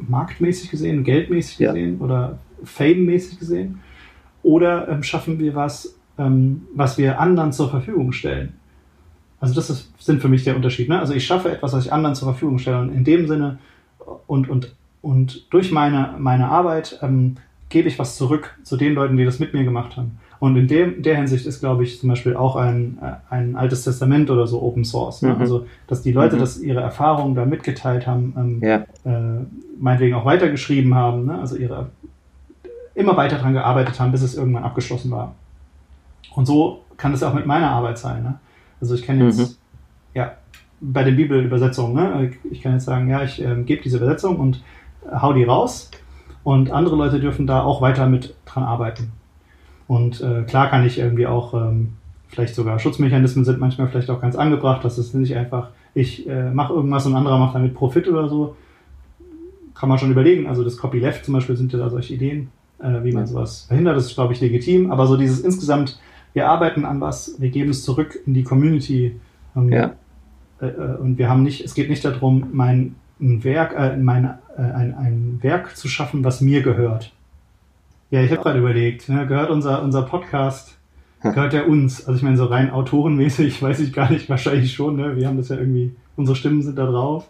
marktmäßig gesehen, geldmäßig gesehen ja. oder fame-mäßig gesehen? Oder ähm, schaffen wir was, ähm, was wir anderen zur Verfügung stellen. Also das ist, sind für mich der Unterschied. Ne? Also ich schaffe etwas, was ich anderen zur Verfügung stelle. Und in dem Sinne und, und, und durch meine, meine Arbeit ähm, gebe ich was zurück zu den Leuten, die das mit mir gemacht haben. Und in dem, der Hinsicht ist, glaube ich, zum Beispiel auch ein, äh, ein altes Testament oder so Open Source. Ne? Mhm. Also, dass die Leute mhm. das ihre Erfahrungen da mitgeteilt haben, ähm, ja. äh, meinetwegen auch weitergeschrieben haben, ne? also ihre immer weiter daran gearbeitet haben, bis es irgendwann abgeschlossen war. Und so kann es auch mit meiner Arbeit sein. Ne? Also ich kann jetzt, mhm. ja, bei den Bibelübersetzungen, ne? ich kann jetzt sagen, ja, ich äh, gebe diese Übersetzung und hau die raus und andere Leute dürfen da auch weiter mit dran arbeiten. Und äh, klar kann ich irgendwie auch, ähm, vielleicht sogar Schutzmechanismen sind manchmal vielleicht auch ganz angebracht, dass es nicht einfach, ich äh, mache irgendwas und ein anderer macht damit Profit oder so. Kann man schon überlegen. Also das Copyleft zum Beispiel sind ja da solche Ideen, äh, wie man sowas verhindert. Das ist, glaube ich, legitim. Aber so dieses insgesamt, wir arbeiten an was, wir geben es zurück in die Community. Ähm, ja. Äh, äh, und wir haben nicht, es geht nicht darum, mein ein Werk, äh, mein, äh, ein, ein Werk zu schaffen, was mir gehört. Ja, ich habe gerade überlegt, ne, gehört unser, unser Podcast, gehört der uns? Also ich meine, so rein autorenmäßig *laughs* weiß ich gar nicht, wahrscheinlich schon, ne? Wir haben das ja irgendwie, unsere Stimmen sind da drauf.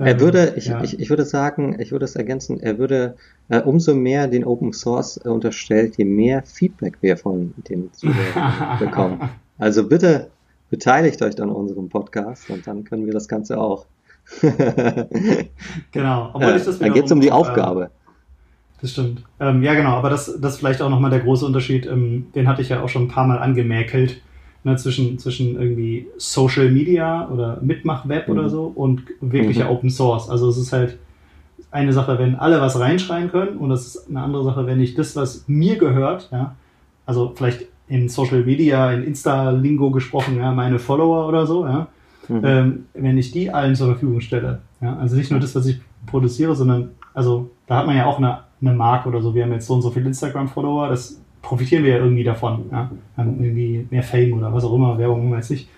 Er ähm, würde, ich, ja. ich, ich würde sagen, ich würde es ergänzen, er würde äh, umso mehr den Open Source äh, unterstellt, je mehr Feedback wir von den Zuhörern *laughs* bekommen. Also bitte beteiligt euch an unserem Podcast und dann können wir das Ganze auch. *laughs* genau. Obwohl ich das da geht es um die Aufgabe. Das stimmt. Ähm, ja, genau, aber das, das ist vielleicht auch nochmal der große Unterschied. Ähm, den hatte ich ja auch schon ein paar Mal angemäkelt. Ne, zwischen, zwischen irgendwie Social Media oder Mitmachweb mhm. oder so und wirklicher mhm. Open Source. Also es ist halt eine Sache, wenn alle was reinschreien können und das ist eine andere Sache, wenn ich das, was mir gehört, ja, also vielleicht in Social Media, in Insta-Lingo gesprochen, ja, meine Follower oder so, ja, mhm. ähm, wenn ich die allen zur Verfügung stelle. Ja, also nicht nur das, was ich produziere, sondern, also da hat man ja auch eine eine Marke oder so. Wir haben jetzt so und so viele Instagram-Follower, das profitieren wir ja irgendwie davon. Ja? Haben irgendwie mehr Fame oder was auch immer, Werbung, weiß ich.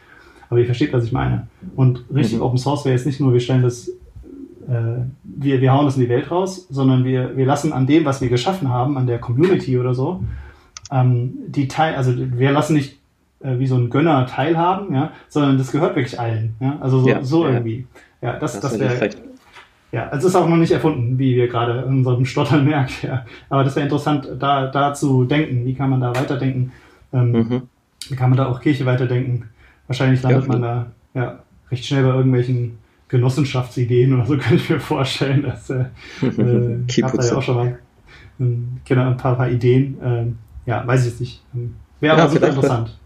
Aber ihr versteht, was ich meine. Und richtig mhm. Open Source wäre jetzt nicht nur, wir stellen das, äh, wir, wir hauen das in die Welt raus, sondern wir, wir lassen an dem, was wir geschaffen haben, an der Community oder so, ähm, die Teil, also wir lassen nicht äh, wie so ein Gönner teilhaben, ja, sondern das gehört wirklich allen. Ja? Also so, ja, so irgendwie. Ja, das, das, das wäre ja, es ist auch noch nicht erfunden, wie wir gerade in unserem Stottern merken. Ja. Aber das wäre interessant, da, da zu denken. Wie kann man da weiterdenken? Ähm, mhm. Wie kann man da auch Kirche weiterdenken? Wahrscheinlich landet ja, man da ja, recht schnell bei irgendwelchen Genossenschaftsideen oder so, *laughs* könnte ich mir vorstellen. Dass, äh, *laughs* äh, ich habe da ja auch schon mal ähm, genau, ein paar, paar Ideen. Ähm, ja, weiß ich jetzt nicht. Ähm, wäre ja, aber super interessant.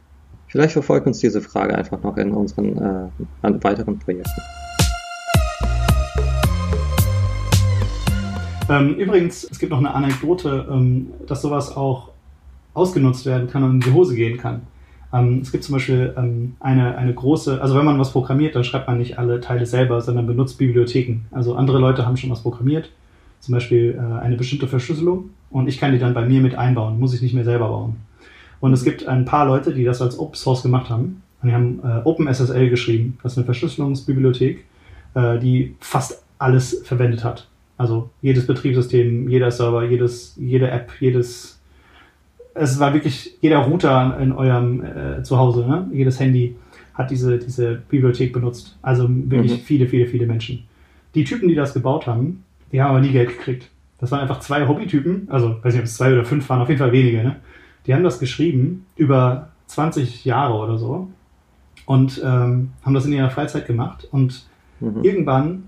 Vielleicht verfolgt uns diese Frage einfach noch in unseren äh, weiteren Projekten. Ähm, übrigens, es gibt noch eine Anekdote, ähm, dass sowas auch ausgenutzt werden kann und in die Hose gehen kann. Ähm, es gibt zum Beispiel ähm, eine, eine große, also wenn man was programmiert, dann schreibt man nicht alle Teile selber, sondern benutzt Bibliotheken. Also andere Leute haben schon was programmiert, zum Beispiel äh, eine bestimmte Verschlüsselung und ich kann die dann bei mir mit einbauen, muss ich nicht mehr selber bauen. Und es gibt ein paar Leute, die das als Open Source gemacht haben. Und die haben äh, OpenSSL geschrieben. Das ist eine Verschlüsselungsbibliothek, äh, die fast alles verwendet hat. Also jedes Betriebssystem, jeder Server, jedes, jede App, jedes. Es war wirklich jeder Router in eurem äh, Zuhause, ne? jedes Handy hat diese, diese Bibliothek benutzt. Also wirklich mhm. viele, viele, viele Menschen. Die Typen, die das gebaut haben, die haben aber nie Geld gekriegt. Das waren einfach zwei Hobbytypen, also weiß nicht, ob es zwei oder fünf waren, auf jeden Fall wenige. Ne? Die haben das geschrieben über 20 Jahre oder so und ähm, haben das in ihrer Freizeit gemacht und mhm. irgendwann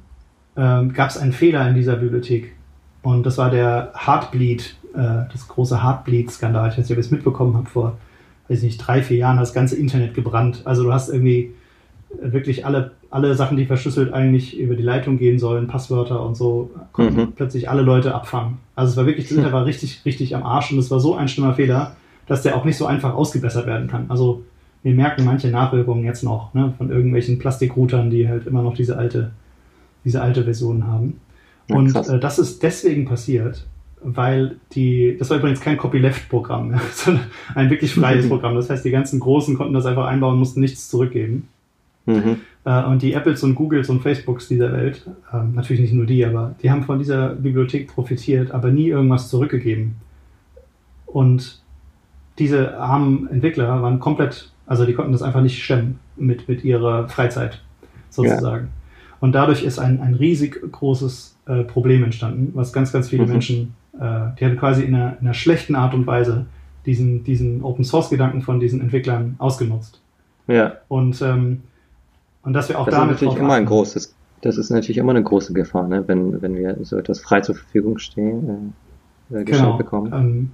ähm, gab es einen Fehler in dieser Bibliothek. Und das war der Heartbleed, äh, das große Heartbleed-Skandal. Ich weiß nicht, ob ihr es mitbekommen habt, vor, weiß nicht, drei, vier Jahren das ganze Internet gebrannt. Also du hast irgendwie wirklich alle, alle Sachen, die verschlüsselt eigentlich über die Leitung gehen sollen, Passwörter und so, konnten mhm. plötzlich alle Leute abfangen. Also es war wirklich, das Internet war richtig, richtig am Arsch und es war so ein schlimmer Fehler, dass der auch nicht so einfach ausgebessert werden kann. Also wir merken manche Nachwirkungen jetzt noch ne, von irgendwelchen Plastikroutern, die halt immer noch diese alte diese alte Version haben. Ja, und äh, das ist deswegen passiert, weil die, das war übrigens kein Copyleft-Programm, ja, *laughs* sondern ein wirklich freies mhm. Programm. Das heißt, die ganzen Großen konnten das einfach einbauen, mussten nichts zurückgeben. Mhm. Äh, und die Apples und Googles und Facebooks dieser Welt, äh, natürlich nicht nur die, aber die haben von dieser Bibliothek profitiert, aber nie irgendwas zurückgegeben. Und diese armen Entwickler waren komplett, also die konnten das einfach nicht stemmen mit, mit ihrer Freizeit sozusagen. Ja. Und dadurch ist ein, ein riesig großes äh, Problem entstanden, was ganz, ganz viele mhm. Menschen, äh, die haben quasi in einer, in einer schlechten Art und Weise diesen, diesen Open Source Gedanken von diesen Entwicklern ausgenutzt. Ja. Und, ähm, und dass wir auch das damit. Ist natürlich immer ein großes, das ist natürlich immer eine große Gefahr, ne? wenn, wenn wir so etwas frei zur Verfügung stehen, äh, äh genau. bekommen. Ähm,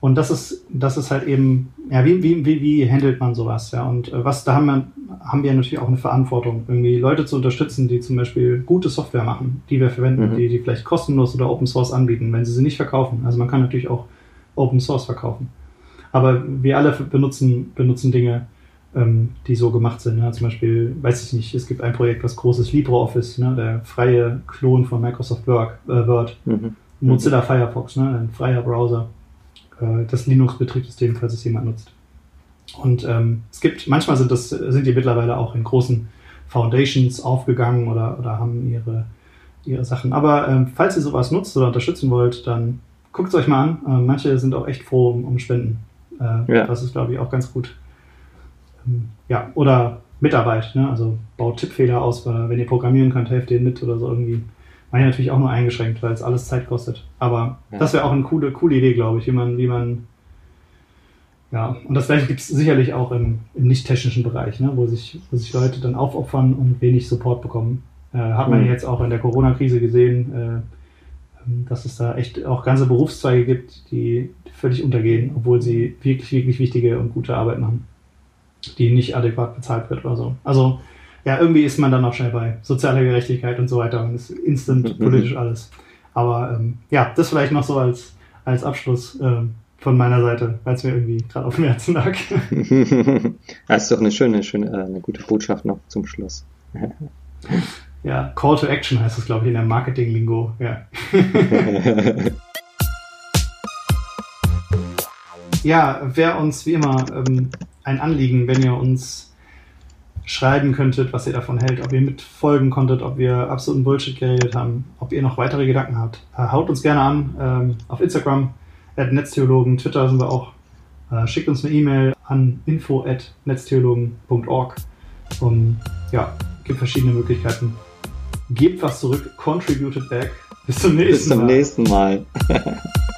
und das ist, das ist halt eben, ja, wie, wie, wie, wie handelt man sowas, ja? Und äh, was, da haben wir, haben wir natürlich auch eine Verantwortung, irgendwie Leute zu unterstützen, die zum Beispiel gute Software machen, die wir verwenden, mhm. die, die vielleicht kostenlos oder Open Source anbieten, wenn sie sie nicht verkaufen. Also man kann natürlich auch Open Source verkaufen. Aber wir alle benutzen, benutzen Dinge, ähm, die so gemacht sind. Ne? Zum Beispiel, weiß ich nicht, es gibt ein Projekt, was großes LibreOffice, ne? der freie Klon von Microsoft Word, äh, Word. Mhm. Mozilla Firefox, ne? ein freier Browser äh, das Linux-Betriebssystem, falls es jemand nutzt. Und ähm, es gibt, manchmal sind das, sind die mittlerweile auch in großen Foundations aufgegangen oder, oder haben ihre, ihre Sachen. Aber ähm, falls ihr sowas nutzt oder unterstützen wollt, dann guckt es euch mal an. Äh, manche sind auch echt froh um, um Spenden. Äh, ja. Das ist, glaube ich, auch ganz gut. Ähm, ja, oder Mitarbeit, ne? also baut Tippfehler aus, weil wenn ihr programmieren könnt, helft ihr mit oder so irgendwie. Meine natürlich auch nur eingeschränkt, weil es alles Zeit kostet. Aber ja. das wäre auch eine coole, coole Idee, glaube ich, wie man, wie man, ja, und das gleiche gibt es sicherlich auch im, im nicht-technischen Bereich, ne, wo sich, wo sich Leute dann aufopfern und wenig Support bekommen. Äh, hat man mhm. jetzt auch in der Corona-Krise gesehen, äh, ähm, dass es da echt auch ganze Berufszweige gibt, die völlig untergehen, obwohl sie wirklich, wirklich wichtige und gute Arbeit machen, die nicht adäquat bezahlt wird oder so. Also ja, irgendwie ist man dann auch schnell bei sozialer Gerechtigkeit und so weiter und ist instant politisch alles. Aber ähm, ja, das vielleicht noch so als, als Abschluss ähm, von meiner Seite, weil es mir irgendwie gerade auf dem Herzen lag. *laughs* das ist doch eine schöne, schöne, äh, eine gute Botschaft noch zum Schluss. *laughs* ja, Call to Action heißt es, glaube ich, in der Marketing-Lingo. Ja. *laughs* ja, wäre uns wie immer ähm, ein Anliegen, wenn ihr uns schreiben könntet, was ihr davon hält, ob ihr mitfolgen konntet, ob wir absoluten Bullshit geredet haben, ob ihr noch weitere Gedanken habt. Äh, haut uns gerne an ähm, auf Instagram, at Netztheologen, Twitter sind wir auch. Äh, schickt uns eine E-Mail an info at netztheologen.org. Und ja, gibt verschiedene Möglichkeiten. Gebt was zurück, contributed back. Bis zum nächsten Bis zum Mal. nächsten Mal. *laughs*